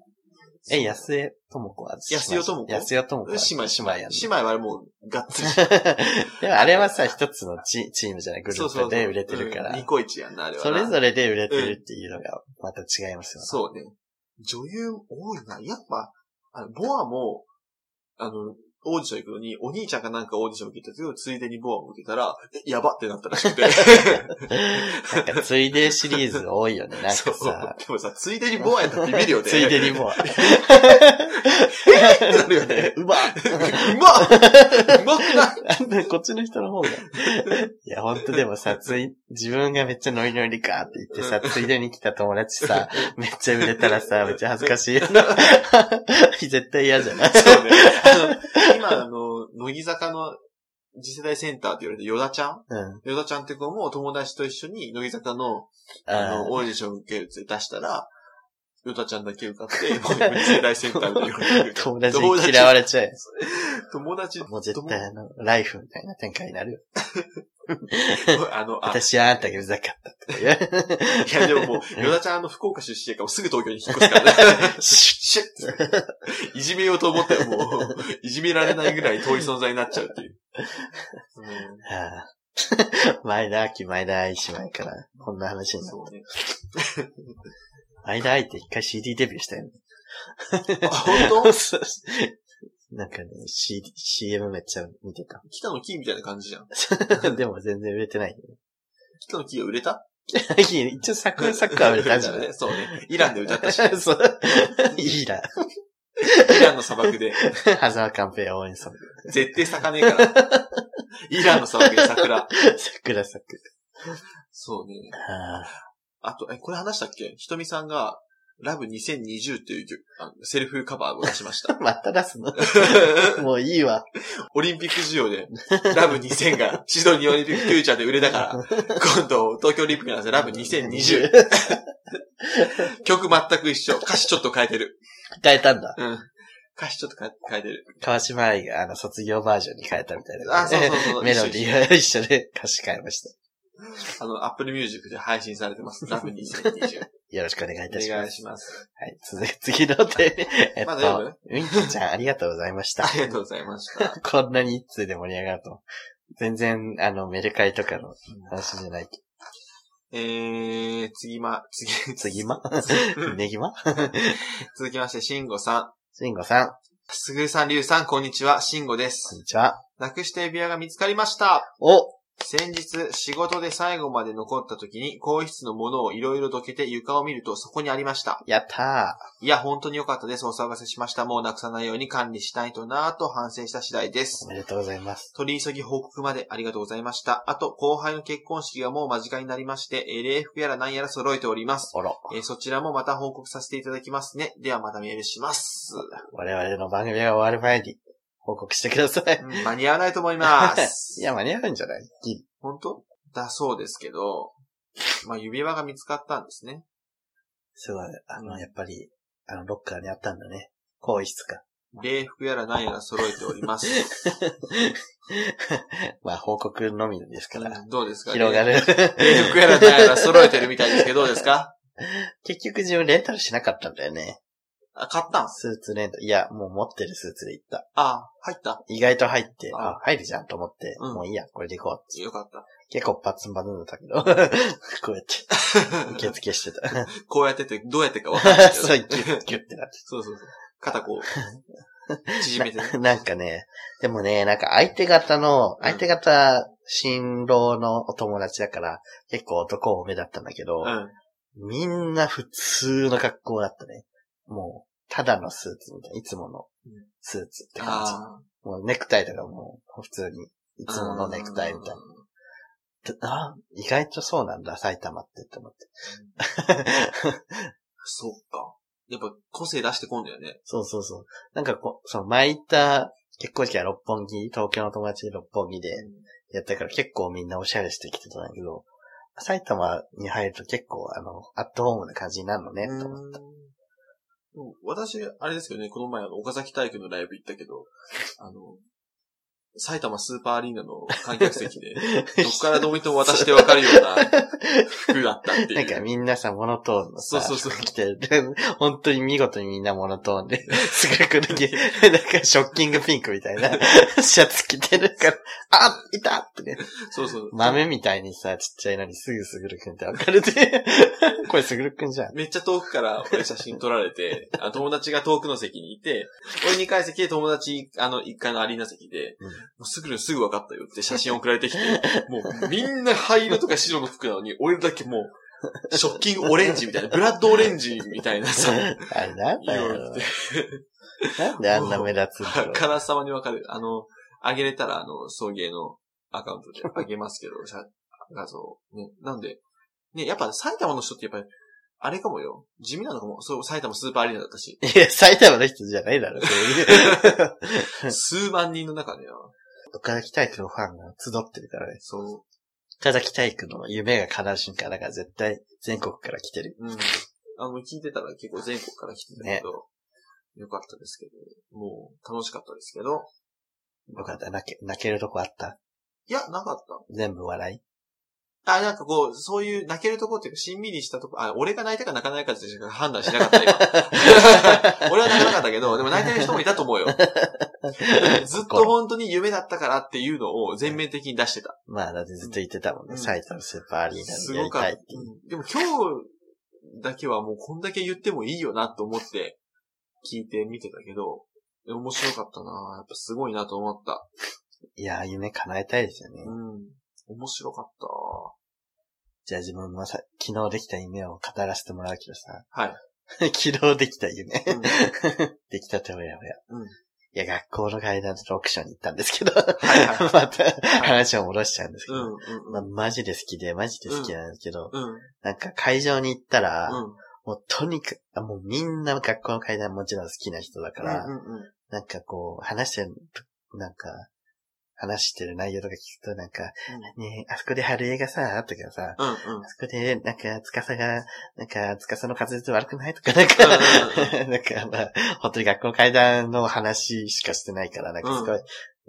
え、安江智子は安代智子？安代智子は。姉妹、姉妹。やんの姉妹はもう、がっつり。でもあれはさ、一つのチチームじゃない、グルそうそうそう。ープで売れてるからうんニ。コイチやんな、あれはな。それぞれで売れてるっていうのが、また違いますよね。そうね。女優多いな。やっぱ、あの、ボアも、あの、オーディション行くのに、お兄ちゃんがなんかオーディション受けたけど、ついでにボアも受けたら、えやばってなったらしくて。なんか、ついでシリーズ多いよね。なんか そうさ、。でもさ、ついでにボアやったらビビるよね。ついでにもう、っ てなるよね。うまっうまっうまくない？こっちの人の方が。いや、ほんとでもさ、つい、自分がめっちゃノリノリかって言ってさ、ついでに来た友達さ、めっちゃ売れたらさ、めっちゃ恥ずかしいよな。絶対嫌じゃない？そうね。今、あの、乃木坂の次世代センターって言われて、ヨダちゃん？うん。ヨダちゃんって子も友達と一緒に乃木坂の、ああの、オーディション受けるって出したら、ヨダちゃんだけ受かって、もう次世代センターって言われてる。友達に嫌われちゃうよ。友達、もう絶対あの、ライフみたいな展開になるよ。あの、あ、私はあんたがうざかったとか言う。いやでももう、ヨダちゃんあの福岡出身やからすぐ東京に引っ越すからね。シュッいじめようと思ったらもう、いじめられないぐらい遠い存在になっちゃうっていう。うんはあ前田秋、前田愛姉妹から、こんな話になる。そうね。前田愛って一回 CD デビューしたよね。あ、本当？なんかね、C、CM めっちゃ見て北野キーみたいな感じじゃん。た。でも全然売れてないよ北野キーが売れた？ね。一応サクサクは売れたんじゃない？ね。そうね。イランで歌ったし、そう。いいな。イランの砂漠で、ハザーカンペ応援ソング。絶対咲かねえから。イランの砂漠で桜。桜咲く。そうね。ああと、え、これ話したっけ？ひとみさんが、ラブ2020っていう曲あのセルフカバーを出しましたー。また出すの？もういいわ。オリンピック需要で、ラブ2000がシドニーオリンピックフューチャーで売れたから、今度東京オリンピックなんですよ、ラブ2020。曲全く一緒。歌詞ちょっと変えてる。変えたんだ。うん。歌詞ちょっと変え変えてる。川島愛があの卒業バージョンに変えたみたいな。あそうそうそうメロディーが一緒で歌詞変えました。あの、アップルミュージックで配信されてます。ラブ2020。よろしくお願いいたしお願います。します。はい、続き、次の手。えっまだ読と、ウィンキーちゃんありがとうございましたあ。りがとうございました。こんなに一通で盛り上がると。全然、あの、メルカリとかの話じゃない。えー、次ま、次、次ま？ネギま？続きまして、しんごさん。シンゴさん、すぐるさん、りゅうさん、こんにちは、しんごでこんす。にちは。なくした指輪が見つかりました。お先日、仕事で最後まで残った時に、更衣室のものをいろいろどけて床を見るとそこにありました。やったいや、本当に良かったです。お騒がせしました。もうなくさないように管理したいとなぁと反省した次第でーすお。めでとうございます。取り急ぎ報告までありがとうございました。あと、後輩の結婚式がもう間近になりまして、えー礼服やら何やら揃えております。おろ。えーそちらもまた報告させていただきますね。ではまたメールします。我々の番組が終わる前に報告してください。うん間に合わないと思います。いや、間に合うんじゃない？ギリ本当？だそうですけど、まあ、指輪が見つかったんですね。すごい。あの、やっぱり、あの、ロッカーにあったんだね。更衣室か。礼服やら何やら揃えております。まあ、報告のみですから。うんどうですか？広がる。礼服やら何やら揃えてるみたいですけど、どうですか？結局自分レンタルしなかったんだよね。あ、買ったん？すスーツレンタル。いや、もう持ってるスーツで行った。あ、入った？意外と入って、ああ、入るじゃんと思って、うんもういいや、これで行こうって。よかった。結構パツンパツンだったけど、こうやって、受付してた。こうやってて、どうやってか分かんないけど。そう、ギュッ、ギュッてなって。そうそうそう。肩こう、縮めてね。ななんかね、でもね、なんか相手方の、うん相手方、新郎のお友達だから、結構男多めだったんだけど、うん。みんな普通の格好だったね。もう、ただのスーツみたいな、いつものうんスーツって感じ。あもうネクタイとかも普通に、いあ。つものネクタイみたいな。な。あ、意外とそうなんだ、埼玉ってって思って。そっか。やっぱ個性出してこんだよね。そうそうそう。なんかこう、その前行った結婚式は六本木、東京の友達で六本木でやったから結構みんなおしゃれしてきてたんだけど、埼玉に入ると結構あの、アットホームな感じになるのね、と思った。私、あれですけどね、この前あの、岡崎体育のライブ行ったけど、あの、埼玉スーパーアリーナの観客席で、どこからどう見ても渡してわかるような服だったっていう。なんかみんなさ、モノトーンのさ、そうそうそう 服着てる。本当に見事にみんなモノトーンで、すぐくだけ、なんかショッキングピンクみたいな シャツ着てるから、あいたってね。そうそう。豆みたいにさ、ちっちゃいのにすぐすぐるくんってわかるで。これすぐるくんじゃん。めっちゃ遠くから俺写真撮られて、あ友達が遠くの席にいて、俺2階席で友達、あの、1階のアリーナ席で、うんもう すぐるすぐ分かったよって写真送られてきて、もうみんな灰色とか白の服なのに、俺だけもう、ショッキングオレンジみたいな、ブラッドオレンジみたいなさ、あれなんだよなんであんな目立つんだろう。からさまにわかる。あの、あげれたら、あの、送迎のアカウントであげますけど、写画像。ね。なんで、ね、やっぱ埼玉の人ってやっぱり、あれかもよ。地味なのかも。そう、埼玉スーパーアリーナだったし。いや、埼玉の人じゃないだろ、そういう。数万人の中では、岡崎体育のファンが集ってるからね。そ岡崎体育の夢が叶う瞬間だから絶対全国から来てる。う、うん。あの、聞いてたら結構全国から来てたけど、よかったですけど、もう楽しかったですけど、よかった。泣け、泣けるとこあった？いや、なかった。全部笑い？あ、なんかこう、そういう泣けるとこっていうか、しんみりしたとこ、あ、俺が泣いたか泣かないかってしか判断しなかった、今。俺は泣かなかったけど、でも泣いてる人もいたと思うよ。ずっと本当に夢だったからっていうのを全面的に出してた。まあ、だってずっと言ってたもんね。うん埼玉スーパーアリーナでやすごかった。うんでも今日だけはもうこんだけ言ってもいいよなと思って聞いて見てたけど、面白かったなやっぱすごいなと思った。いやー、夢叶えたいですよね。うん。面白かった。じゃあ自分もさ、昨日できた夢を語らせてもらうけどさ。はい。昨日できた夢。うん できたておやおや。うんいや、学校の階段と読書に行ったんですけど。はいはい また話を戻しちゃうんですけど。うん、うん、まあ、マジで好きで、マジで好きなんですけど、うん、なんか会場に行ったら、うん。もうとにかく、あもうみんな学校の階段もちろん好きな人だから、うんうんうんなんかこう、話してる、なんか、話してる内容とか聞くと、なんか、ねえあそこで春江がさ、とかさ、うんうん。あそこで、なんか、つかさが、なんか、つかさの滑舌悪くないとか、なんか、うん。なんか、まあ、本当に学校の階段の話しかしてないから、なんかすごい、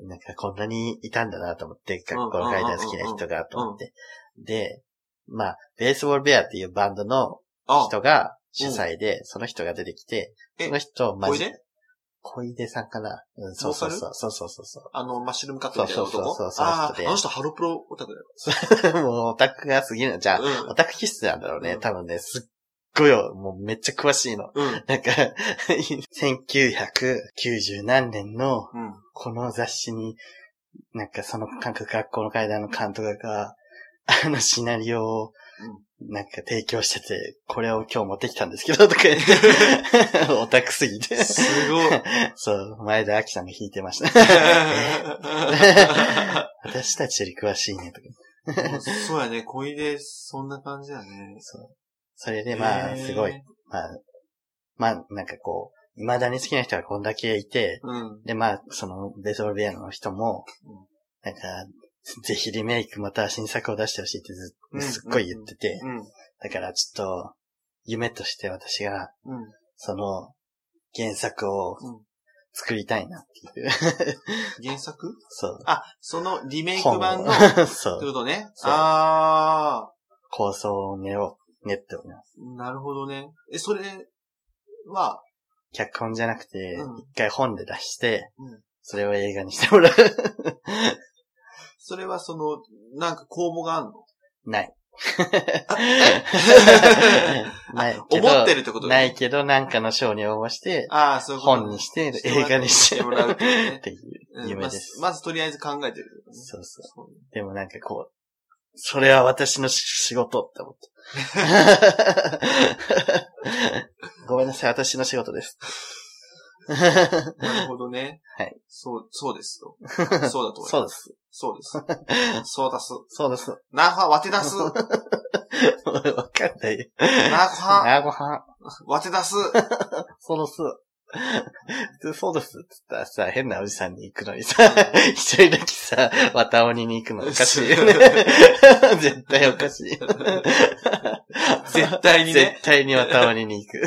なんかこんなにいたんだなと思って、学校の階段好きな人が、と思って。で、まあ、ベースボールベアっていうバンドのあ、人が主催で、その人が出てきて、えその人、マジ小出さんかな？うん、そうそうそう、そうそうそうそう。あの、マッシュルームカットみたいな男そうそうそうそうああ、あの人ハロプロオタクだよ。もうオタクが過ぎるの。じゃあ、うんオタク気質なんだろうね。うん多分ね、すっごいよ、もうめっちゃ詳しいの。うん。なんか、1990何年のうん。この雑誌に、なんかその感覚学校の階段の監督が、あのシナリオを、なんか提供してて、これを今日持ってきたんですけど、とか言って、オタクすぎて。すごい。そう、前田明さんが弾いてました。私たちより詳しいね、とか。そうやね、恋で、そんな感じだね。そう。それでまあ、すごい、。まあ、まあ、なんかこう、未だに好きな人がこんだけいて、うん。でまあ、その、ベースボールベアの人もうん、なんか、ぜひリメイクまた新作を出してほしいってずうんすっごい言ってて、うん。だからちょっと、夢として私が、うん。その、原作をうん作りたいなっていう、原作？そう。あ、そのリメイク版の、って そう。ことね。そうあ構想を練を練っております。ー、なるほどね。え、それは、脚本じゃなくて、うん一回本で出して、うんそれを映画にしてもらう。それはその、なんか公募があんの？ない。あない。思ってるってことないけど、なんかの賞に応募して、ああ、そう本にして、映画にしてもらうっていう夢です。まずまずとりあえず考えてるね。そうそう。そうねでもなんかこう、それは私の仕事って思って。ごめんなさい、私の仕事です。なるほどね。はい。そう、そうですと。そうだと思います。そうです。そうです。そうだす。そうです。なはわてだす。なわかんないよ。はなごはん。わてだす。そうです。そうですって言ったらさ、変なおじさんに行くのにさ、一人だけさ、綿鬼に行くのおかしいよね。絶対おかしいよ。絶対にね絶対に綿鬼に行く。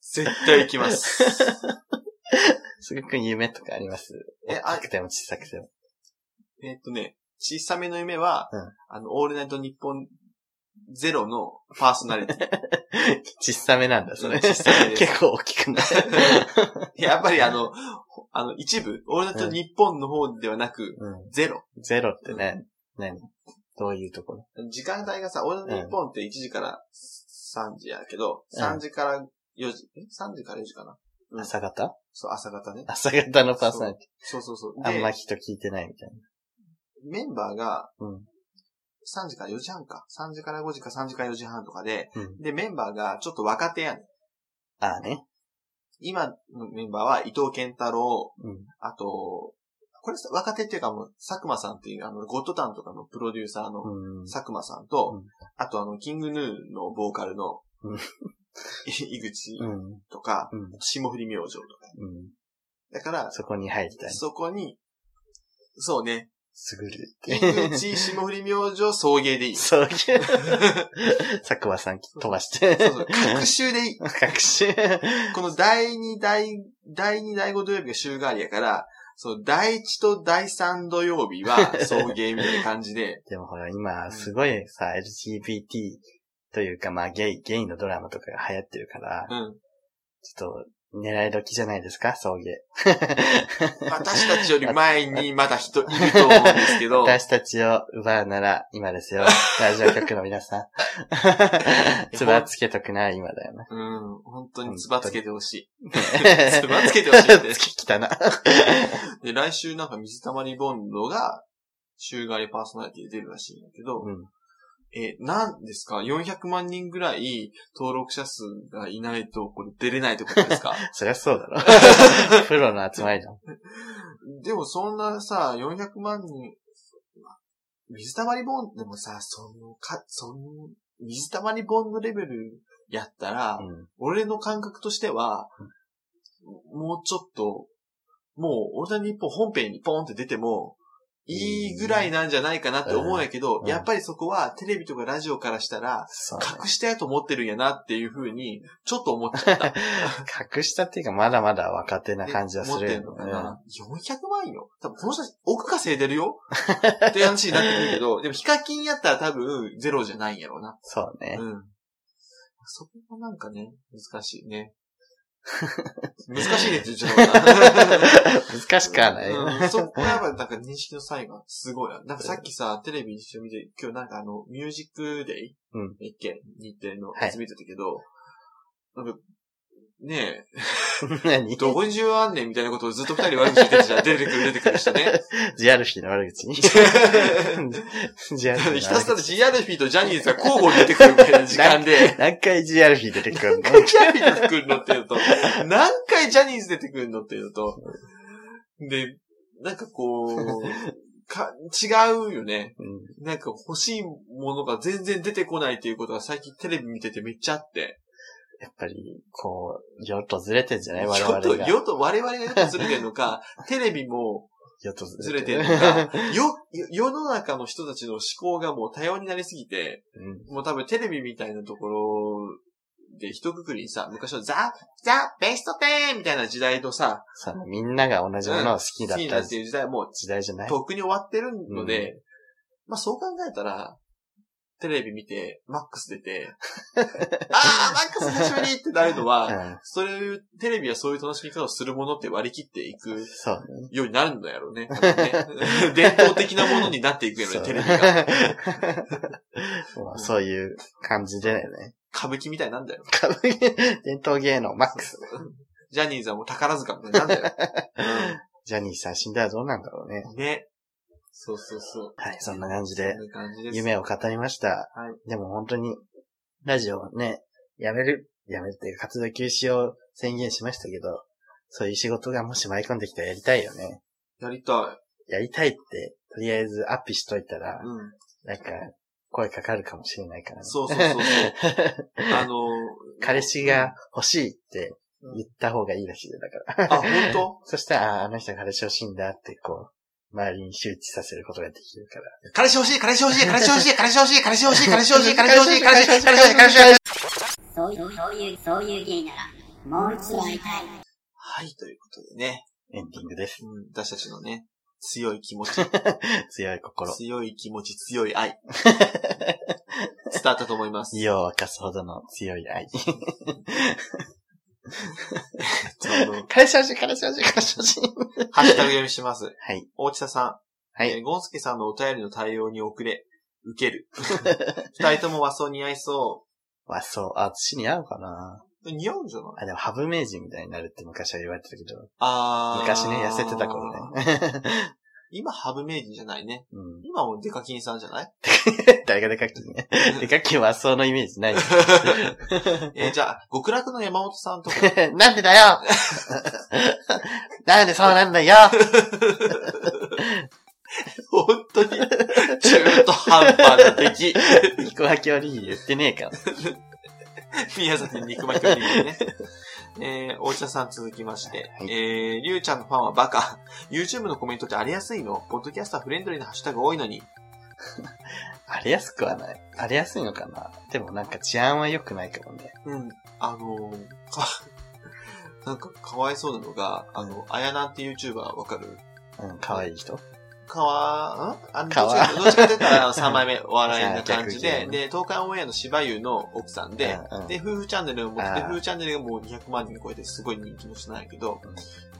絶対行きます。すごく夢とかあります？えあくても小さくても。えっとね、小さめの夢は、うんあの、オールナイトニッポンゼロのパーソナリティ。小さめなんだ、それ。うん小さめ結構大きくない？やっぱりあの、あの、一部、オールナイトニッポンの方ではなく、うん。ゼロ。ゼロってね、何？どういうところ？時間帯がさ、オールナイトニッポンって1時から3時やけど、うん3時から4時、え ?3 時から4時かな？うん朝方？そう、朝方ね。朝方のパーソナリテそうそうそう。ィ。あんまで、人聞いてないみたいメンバーがな。うん。3時から4時半か。3時から5時か3時から4時半とかで、うん。で、メンバーがちょっと若手やねん。ああね。今のメンバーは伊藤健太郎、うん。あと、これさ若手っていうかもう、佐久間さんっていう、あの、ゴッドタンとかのプロデューサーのうん。佐久間さんと、うんあとあの、キングヌーのボーカルの、う ん井口うん。とか、うん。霜降り明星とか。うん。だから、そこに入りたい。そこに、そうね、すぐる井口、霜降り明星、送迎でいい。そそういう。佐久間さん飛ばして。うそう、各週でいい。学習。この第2、第、第2、第5土曜日が週替わりやから、そう、第1と第3土曜日は 送迎みたいな感じで、でもほら、今、すごいさ、LGBT というか、まあ、ゲイ、ゲイのドラマとかが流行ってるから、うん。ちょっと、狙い時じゃないですか、送迎。私たちより前にまだ人いると思うんですけど、私たちを奪うなら今ですよ。ラジオ局の皆さん。つばつけとくなら今だよな。うん、本当につばつけてほしい。つばつけてほしいって。つきたな。で、来週なんか水溜りボンドが週替わりパーソナリティで出るらしいんだけど、うん。え、なんですか ?400 万人ぐらい登録者数がいないと、これ出れないってことですか？そりゃそうだろ。プロの集まりだもん。でもそんなさ、400万人、水溜りボンドでもさ、その、か、その、水溜りボンドレベルやったら、うん。俺の感覚としては、もうちょっと、もう、俺の日本本編にポンって出ても、いいぐらいなんじゃないかなって思うんやけど、うんやっぱりそこはテレビとかラジオからしたら、隠したやと思ってるんやなっていうふうに、ちょっと思っちゃった。隠したっていうか、まだまだ若手な感じはするよ思ってんのかな、?400 万よ多分この人たち億稼いでるよ？って話になってくるけど、でもヒカキンやったら多分ゼロじゃないんやろうな。そうね。うん。そこがなんかね、難しいね。難しいねって言っちゃったかな。難しくはない。うん、そこはやっぱなんか認識の差異がすごいな。なんかさっきさ、テレビ一緒に見て、今日なんかあの、ミュージックデイうん一件、日程のはいやつ見てたけど、なんか、ね 何？え、どこに需要あんねんみたいなことをずっと二人悪口言ってるじゃん。出てくる出てくる人ね。ジアルフィーの悪口に。ジアルフィーの悪口ひたすら GRP とジャニーズが交互に出てくるみたいな時間で、何回ジアルフィー出てくるの？何回ジャニーズ出てくるのっていうのと、何回ジャニーズ出てくるのっていうのと、で、なんかこう、か、違うよね。うんなんか欲しいものが全然出てこないっていうことが最近テレビ見ててめっちゃあって。やっぱり、こう、世とずれてんじゃない？我世と、々が。世と、我々が世とずれてるのか、テレビも世とずれてる。のか、よ、よ世の中の人たちの思考がもう多様になりすぎて、うん。もう多分テレビみたいなところで一括りにさ、昔のザ、ザ、ベスト10みたいな時代のさ、さみんなが同じものを好きだった好きになっていう時代はもう時代じゃない？とっくに終わってるので、まあそう考えたら、テレビ見て、マックス出て、あー、マックス久しぶりってなるのは、うん。そういう、テレビはそういう楽しみ方をするものって割り切っていくそうね。ようになるんだやろうね。多分ね伝統的なものになっていくよね、テレビが。まあそういう感じでね。歌舞伎みたいなんだよ。歌舞伎？伝統芸能マックス。ジャニーズはもう宝塚みたいなんだよ。ジャニーさん死んだらどうなんだろうね。うん、ね。そうそうそう。はい、そんな感じでそんな感じです。夢を語りました。はい。でも本当に、ラジオをね、やめる、やめるっていうか活動休止を宣言しましたけど、そういう仕事がもし舞い込んできたらやりたいよね。やりたやりたいって、とりあえずアップしといたらい。、うん。なんか、声かかるかもしれないからね。そうそうそうそう。あの、彼氏が欲しいって言った方がいいらしいよ、だから。あ、本当？そしたら、ああの人が彼氏欲しいんだって、こう、周りに周知させることができるから。彼氏欲しい、彼氏欲しい、彼氏欲しい、彼氏欲しい、彼氏欲しい、彼氏欲しい、彼氏欲しい、彼氏欲しい、彼氏欲しい、彼氏欲しい。そういう、そういう、そういう芸なら、もう一度会いたい。はい、ということでね、エンディングです。うん、私たちのね、強い気持ち、強い心。強い気持ち、強い愛、伝わったと思います。夜を沸かすほどの強い愛。彼氏欲しい、彼氏欲しい、彼氏欲しい。ハッシュタグ読みします。はい。大地田さん。はい。えーゴンスケさんのお便りの対応に遅れ、受ける。二人とも和装似合いそ和装、あ、私似合うかなう。似合うんじゃない？あ、でもハブ名人みたいになるって昔は言われてたけど、あー。昔ね、痩せてた頃ね。今、ハブ名人じゃないね。うん。今もデカキンさんじゃない？誰がデカキンね。デカキン和装のイメージない。えーじゃあ、極楽の山本さんとか、なんでだよなんでそうなんだよ本当に、中途半端な敵。肉巻き悪い言ってねえから。宮崎肉巻きおにぎりね。えー、大下さん続きまして、はいえー、りゅうちゃんのファンはバカ。YouTube のコメントって荒れやすいの？ポッドキャストはフレンドリーなハッシュタグ多いのに。荒れやすくはない。荒れやすいのかな。でもなんか治安は良くないかもね。うん。あのー、か、なんかかわいそうなのが、あの、あやなんて YouTuber わかる？うん、可愛い人？かわ、ん？あの、どっちかわか、どっちかって言ったら3枚目お笑いな感じあで、逆で、東海オンエアの芝優の奥さんで、うんうん。で、夫婦チャンネルを持って夫婦チャンネルがもう200万人超えてすごい人気の人なんやけど、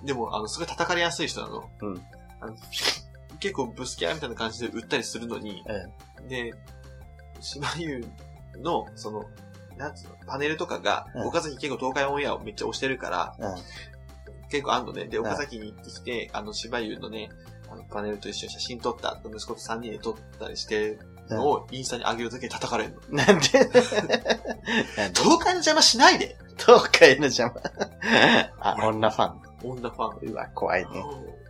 でも、あの、すごい叩かれやすい人なの。うん。あの結構ブスキャラみたいな感じで売ったりするのに、うで、芝優の、その、なんつうの、パネルとかが、うん岡崎結構東海オンエアをめっちゃ押してるから、ん。うん。結構あんのね。で、ん岡崎に行ってきて、あの、芝優のね、あの、パネルと一緒に写真撮った、息子と3人で撮ったりしてるのをインスタに上げるだけで叩かれるの。なんで？なんで？東海の邪魔しないで東海の邪魔。あ、女ファン。女ファン。うわ、怖いね。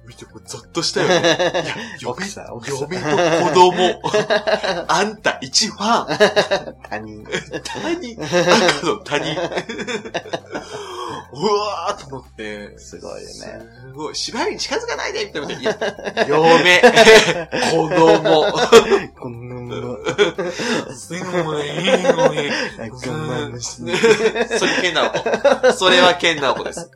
見て、これゾッとしたよね。いや、嫁。嫁と子供。あんた一ファン。他人。他人。赤の他人。うわーと思って。すごいよね。すごい。芝居に近づかないでみたいな。いや、嫁、子供。こんなの。すごい、いいのに。赤まむし。それ、ケンナオコ。それはケンナオコです。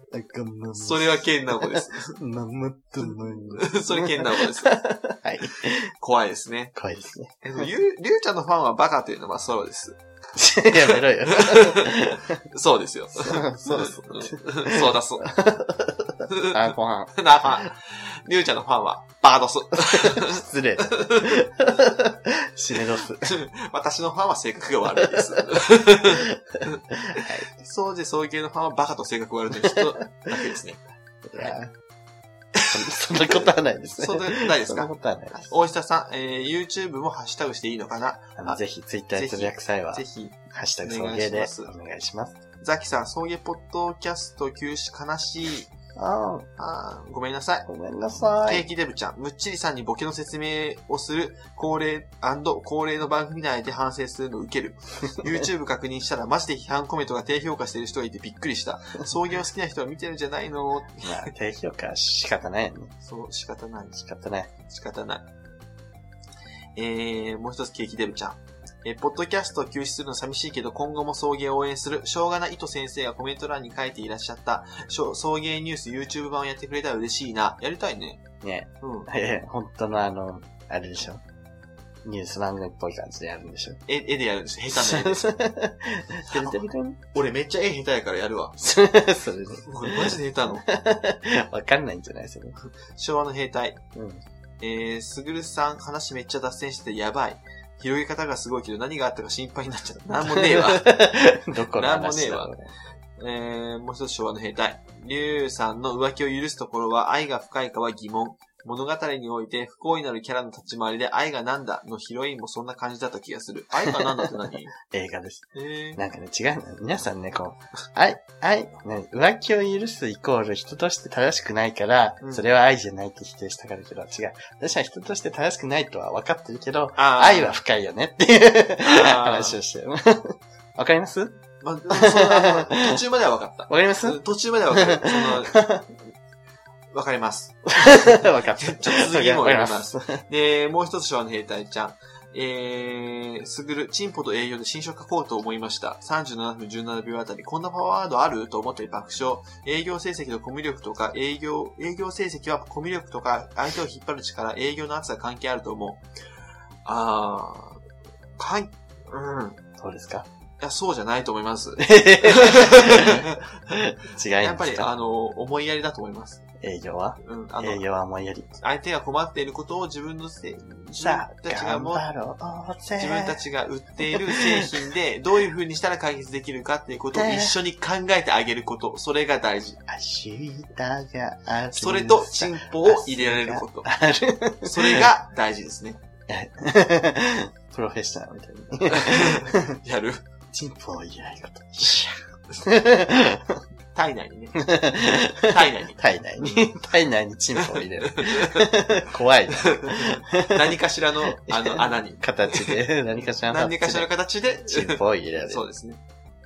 それはケンナオコです。ママとむ。それケンナオコです。はい。怖いですね。怖いですね。えりゅうちゃんのファンはバカというのはそうです。やめろよ。そうですよ。そうです。うんそうだそう。あ、ご飯。な、ファン。りゅうちゃんのファンは、バカドス。失礼だ。締めどす。私のファンは性格が悪いです。そうで、送迎のファンはバカと性格悪いという人だけですね。そ そんなことはないですね。そんなことないですか？そんなことはないです。大下さん、えー、YouTube もハッシュタグしていいのかな？あのぜひ、ツイッターでつぶやく際はぜ、ひ、ハッシュタグ送迎でお願いします。ザキさん、送迎ポッドキャスト休止悲しい。ああーごめんなさい。あ、ごめんなさケーい。キデブちゃん、むっちりさんにボケの説明をする恒例恒例の番組内で反省するの受ける。YouTube 確認したらマジで批判コメントが低評価してる人がいてびっくりした。送迎を好きな人は見てるんじゃないの？まあ、低評価は仕方ないよね。そう、仕方ない。仕方ない。仕方ない。えー、もう一つケーキデブちゃん。えーポッドキャストを休止するの寂しいけど今後も送迎を応援する、しょうがな糸先生がコメント欄に書いていらっしゃった、送迎ニュース YouTube 版をやってくれたら嬉しいな。やりたいね。ねうん。え、本当のあの、あれでしょ。ニュース番組っぽい感じでやるんでしょ。絵、絵でやるんです。下手な絵で。俺めっちゃ絵下手やからやるわ。それで、俺マジで下手なの。わかんないんじゃないそれ。昭和の兵隊。うん。えー、すぐるさん、話めっちゃ脱線しててやばい。広げ方がすごいけど何があったか心配になっちゃった。なんもねえわ。どこの話だろうね。えー、もう一つ昭和の兵隊。リュウさんの浮気を許すところは愛が深いかは疑問。物語において不幸になるキャラの立ち回りで愛がなんだのヒロインもそんな感じだった気がする。愛がなんだって何？映画です。えー、なんかね、違うのよ。皆さんね、こう、愛、愛、何？浮気を許すイコール人として正しくないから、うんそれは愛じゃないって否定したからけど、違う。私は人として正しくないとは分かってるけど、愛は深いよねっていう話をしてる。わかります？まあ、途中までは分かった。わかります？うん途中までは分かる。その、分かります。わかった。ちょっと続きもやります。で、もう一つ昭和の兵隊ちゃん。えー、すぐる、チンポと営業で新書書こうと思いました。37分17秒あたり、こんなパワードある？と思って爆笑。営業成績とコミュ力とか、営業、営業成績はコミュ力とか、相手を引っ張る力、営業の圧が関係あると思う。あー、かん、うん。そうですかいや、そうじゃないと思います。違いやっぱり、あの、思いやりだと思います。営業は？うん、あの営、業は思いやり。相手が困っていることを自分のせい、自分たちがも。自分たちが売っている製品で、どういう風にしたら解決できるかっていうことを一緒に考えてあげること。それが大事。それと、チンポを入れられること。それが大事ですね。プロフェッショナルみたいに。やる。チンポを入れないこと。体内にね。体内に。体内に、体内にチンポを入れる。怖いな。何かしらの、あの、穴に。形で、何かしらの何かしらの形で、チンポを入れる。そうですね。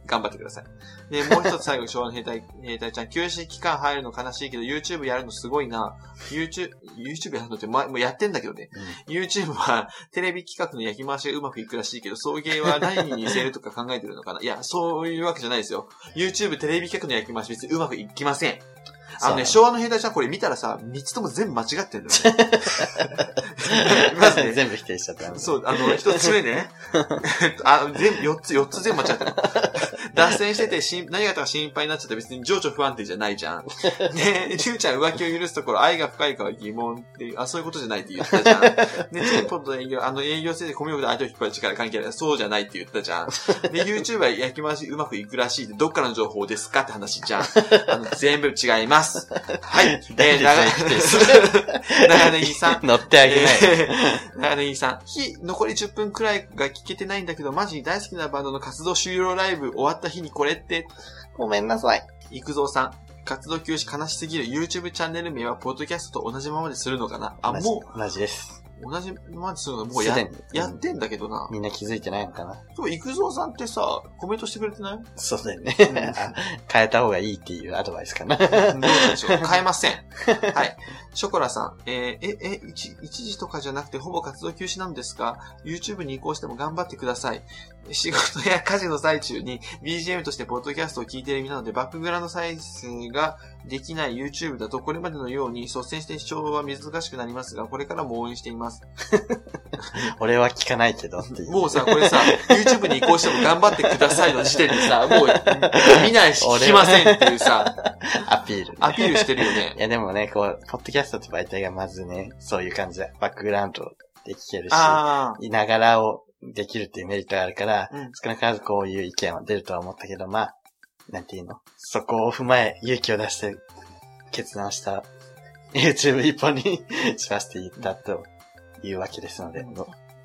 頑張ってください。で、もう一つ最後、昭和の兵隊、兵隊ちゃん、休止期間入るの悲しいけど、YouTube やるのすごいな。YouTube、YouTube やるのって、ま、もうやってんだけどね。YouTube は、テレビ企画の焼き回しがうまくいくらしいけど、送迎は何に似せるとか考えてるのかないや、そういうわけじゃないですよ。YouTube テレビ企画の焼き回し別にうまくいきません。あのね、昭和の兵隊ちゃんこれ見たらさ、三つとも全部間違ってんだよね。まずね、全部否定しちゃった。そう、あの、一つ目ね。えっとあ、全部、四つ、四つ全部間違ってる。脱線してて、しん何があったか心配になっちゃったら別に情緒不安定じゃないじゃん。ねりゅうちゃん浮気を許すところ、愛が深いかは疑問っていう、あ、そういうことじゃないって言ったじゃん。ね、チンポと営業、あの、営業性でコミュ力で相手を引っ張る力関係ない。そうじゃないって言ったじゃん。で、YouTuber は焼き回しうまくいくらしいって、どっからの情報ですかって話じゃん。あの、全部違います。はい。誰で長全否定す 長ネギさん。乗ってあげない。え ー長ネギさん。日、残り10分くらいが聞けてないんだけど、マジ大好きなバンドの活動終了ライブ終わった日にこれって、ごめんなさい。育蔵さん。活動休止悲しすぎる YouTube チャンネル名はポッドキャストと同じままでするのかな？あ、も同じです。う、同じままでするのもうやすでに、やってんだけどな。みんな気づいてないのかなでも、育蔵さんってさ、コメントしてくれてない？そうだよね 変えた方がいいっていうアドバイスかな。どうでしょう 変えません。はい。ショコラさん、えーえ、え、一一時とかじゃなくてほぼ活動休止なんですか ?YouTube に移行しても頑張ってください。仕事や家事の最中に BGM としてポッドキャストを聞いている身なので、バックグラウンド再生ができない YouTube だとこれまでのように率先して視聴は難しくなりますが、これからも応援しています。俺は聞かないけどっていう。もうさ、これさ、YouTube に移行しても頑張ってくださいの時点でさ、もう見ないし聞きませんっていうさ、アピールね。アピールしてるよいね。やでもね、こう、ポッドキャストって媒体がまずね、そういう感じで、バックグラウンドで聞けるし、あいながらをできるっていうメリットがあるから、うん少なからずこういう意見は出るとは思ったけど、まあ、なんていうの？そこを踏まえ、勇気を出して決断した YouTube 一本に しまして言ったというわけですので、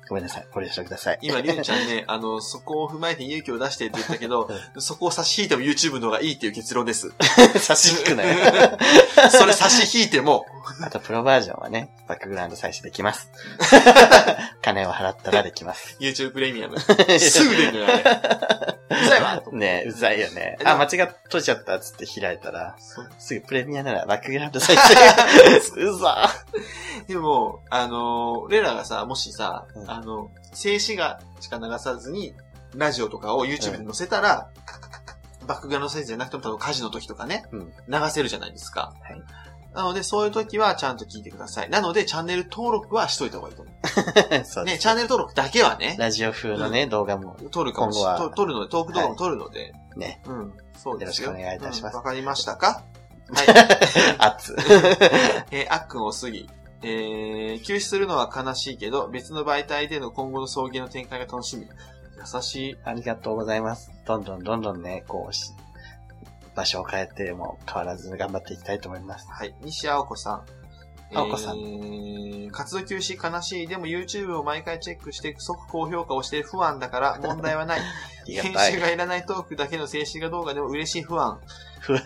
ごごめんなさい。ご了承ください。今、りゅうちゃんね、あの、そこを踏まえて勇気を出してって言ったけど、そこを差し引いても YouTube の方がいいっていう結論です。差し引くなよ。それ差し引いても、あと、プロバージョンはね、バックグラウンド再生できます。金を払ったらできます。YouTube プレミアム。すぐ出るのよ、あれ。うざいわねえ、うざいよね。あ、間違っとっちゃったっつって開いたら、すぐプレミアならバックグラウンド再生。うざでも、あの、俺らがさ、もしさ、うんあの、静止画しか流さずに、ラジオとかを YouTube で載せたら、バックグラウンド再生じゃなくても多分家事の時とかね、うん。流せるじゃないですか。はい。なので、そういう時はちゃんと聞いてください。なので、チャンネル登録はしといた方がいいと思 そうです。チャンネル登録だけはね、ラジオ風のね、動画も。撮るかもし今後は。と撮るので、トーク動画も撮るので、ね、うん、そうですよ。よろしくお願いいたします。うん。わ、かりましたか？はい。熱。えーあっくんおすぎ。えー、休止するのは悲しいけど、別の媒体での今後の送迎の展開が楽しみ。優しい。ありがとうございます。どんどんどんどんね、こうし、場所を変えても変わらず頑張っていきたいと思います。はい。西青子さん。青子さんえー活動休止悲しい。でも YouTube を毎回チェックして即高評価をして不安だから 問題はない。編集。がいらないトークだけの静止画動画でも嬉しい不安。ふわ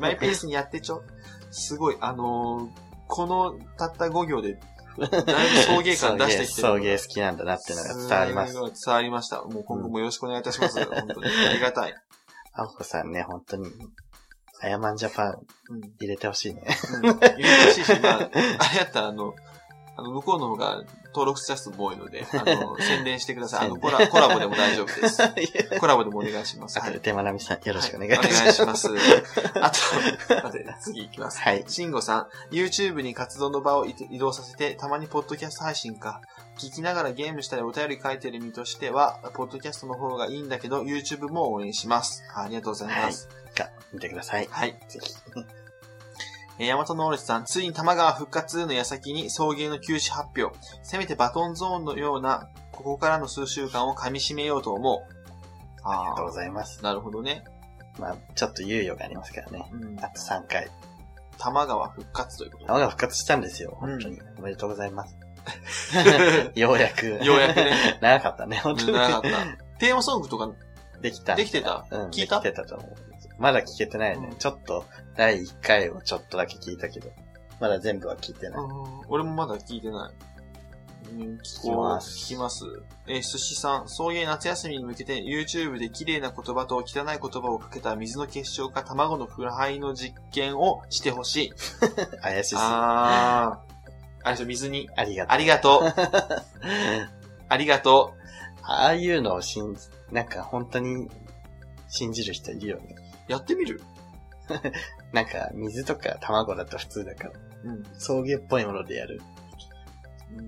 マイペースにやってちょ。すごい、あのーこのたった5行で、だいぶ送迎感出してきてる。送迎好きなんだなっていうのが伝わります。ごい伝わりました。もう今後もよろしくお願いいたします。本当に。ありがたい。あこさんね、本当に、あやまんジャパンうん。入れてほしいね。うん。入れてほしいし、まあ、あれやったら、あの、あの、向こうの方が登録者数も多いので、あの、宣伝してください。あの、コラ、コラボでも大丈夫です。コラボでもお願いします。はい。手まなみさん、よろしくお願いはいします。お願いします。あと、待って、次行きます。はい。慎吾さん、YouTube に活動の場を移動させて、たまにポッドキャスト配信か。聞きながらゲームしたりお便り書いてる身としては、ポッドキャストの方がいいんだけど、YouTube も応援します。あありがとうございます。か、見てください。はい。ぜひ。えー、大和ノーレスさん、ついに玉川復活の矢先に送迎の休止発表。せめてバトンゾーンのような、ここからの数週間を噛み締めようと思う。あありがとうごあざいます。なるほどね。まあ、ちょっと猶予がありますからね。うんあと3回。玉川復活ということ泡が復活したんですよ。うん本当に。おめでとうございます。ようやく。ようやくね。長かったね、本当に。長かった。テーマソングとか、できた。できてた？うん。聞いた？できてたと思う。まだ聞けてないね。うんちょっと、第1回をちょっとだけ聞いたけど。まだ全部は聞いてない。俺もまだ聞いてない。うん、聞きます聞きます。えー、寿司さん、そういう夏休みに向けて YouTube で綺麗な言葉と汚い言葉をかけた水の結晶か卵の腐敗の実験をしてほしい。怪しす。ああー。あれでしょ、水に？りがとう。ありがとう。ありがとああいうのを信じ、なんか本当に信じる人いるよね。う。やってみる なんか水とか卵だと普通だから。うん。送迎っぽいものでやる。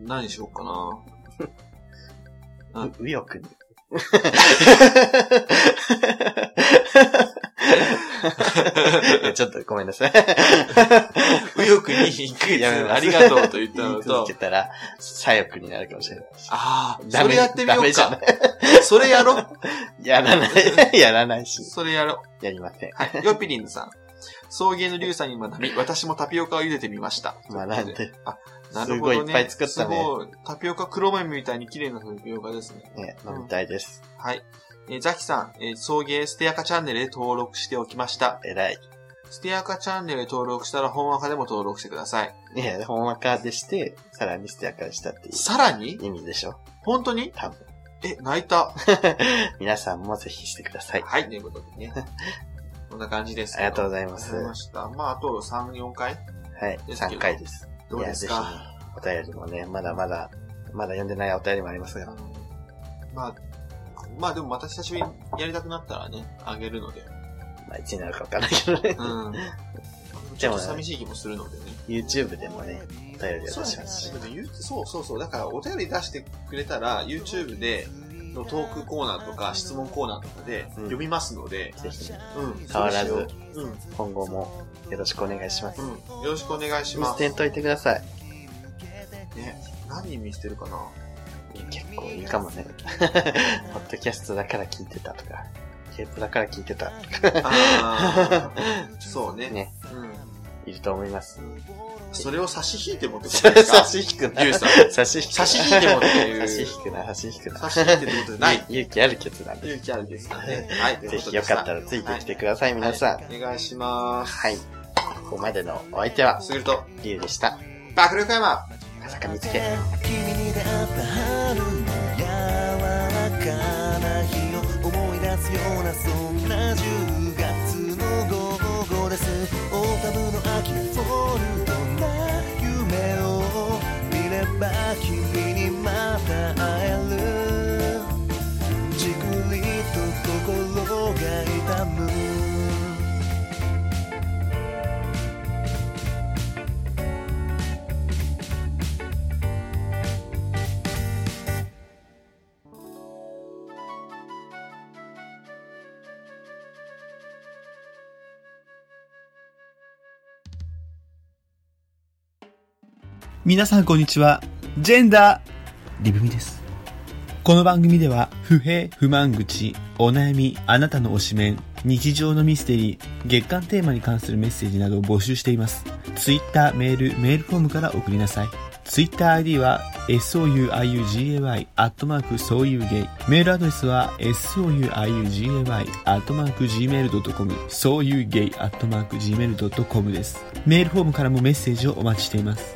何しようかな。うんう右翼に。ちょっとごめんなさい。右翼に行くやめますありがとうと言ったのと言い続け、たら、左翼になるかもしれないし。ああ、それやってみようか。それやろ。やらない。やらないし。それやろう。やりません。はい。ヨピリンズさん。送迎のリュウさんに学び、私もタピオカを茹でてみました。学んで。あ、なるほど、ね。すごいいっぱい作ったねすごい。タピオカ黒豆みたいに綺麗なタピオカですね。ね、飲みたいです。はい。えーザキさん、えー送迎ステアカチャンネルで登録しておきました。偉い。ステアカチャンネルで登録したら本赤でも登録してください。いや、本赤でして、さらにステアからしたっていさらに？う意味でしょ。本当に？多分。え、泣いた。皆さんもぜひしてください。はい、ということでね。こんな感じですありがとうございます。まはした。まあ、あと3、4回い？ですけど3回です。どうですか？ひ、お便りもね、まだまだ、まだ読んでないお便りもありますが。まあ、まあでもまた久しぶりにやりたくなったらね、あげるので。まあ、いつになるかわからないけどね。うん。ちょっと寂しい気もするのでね。YouTube でもね、お便りを出しますし。そうそうそう。だからお便り出してくれたら、YouTube で、のトークコーナーとか質問コーナーとかでうん読みますので、ぜひ、うん。変わらずそうん。今後もよろしくお願いします。うん。よろしくお願いします。見捨てんといてください。ね。何人見捨てるかな？結構いいかもね。ポッドキャストだから聞いてたとか、ケープだから聞いてたとか、そうね。ね、うん。いると思います。それを差し引いてもってことですか？差し引くな。リュウさん差し引くな。差し引いてもっていう差し引くな、差し引くな。差し引いてってことじゃない。勇気ある決断で勇気あるですかね。はい。す。ぜひよかったらついてきてください、皆さん。はいお願いします。はい。ここまでのお相手は、すぐると、リュウでした。爆力山笠上見つけ。すようなそんな10月の午後です。オータムの秋フォルトな夢を見れば君にまた会える。じくりと心が痛む。皆さんこんにちは。ジェンダー、リブミです。この番組では、不平、不満口、お悩み、あなたの推しメン、日常のミステリー、月間テーマに関するメッセージなどを募集しています。ツイッター、メール、メールフォームから送りなさい。ツイッター ID は、souiugay、アットマーク、そういうゲイ。メールアドレスは、souiugay、アットマーク、gmail.com、そういうゲイ、アットマーク、gmail.com です。メールフォームからもメッセージをお待ちしています。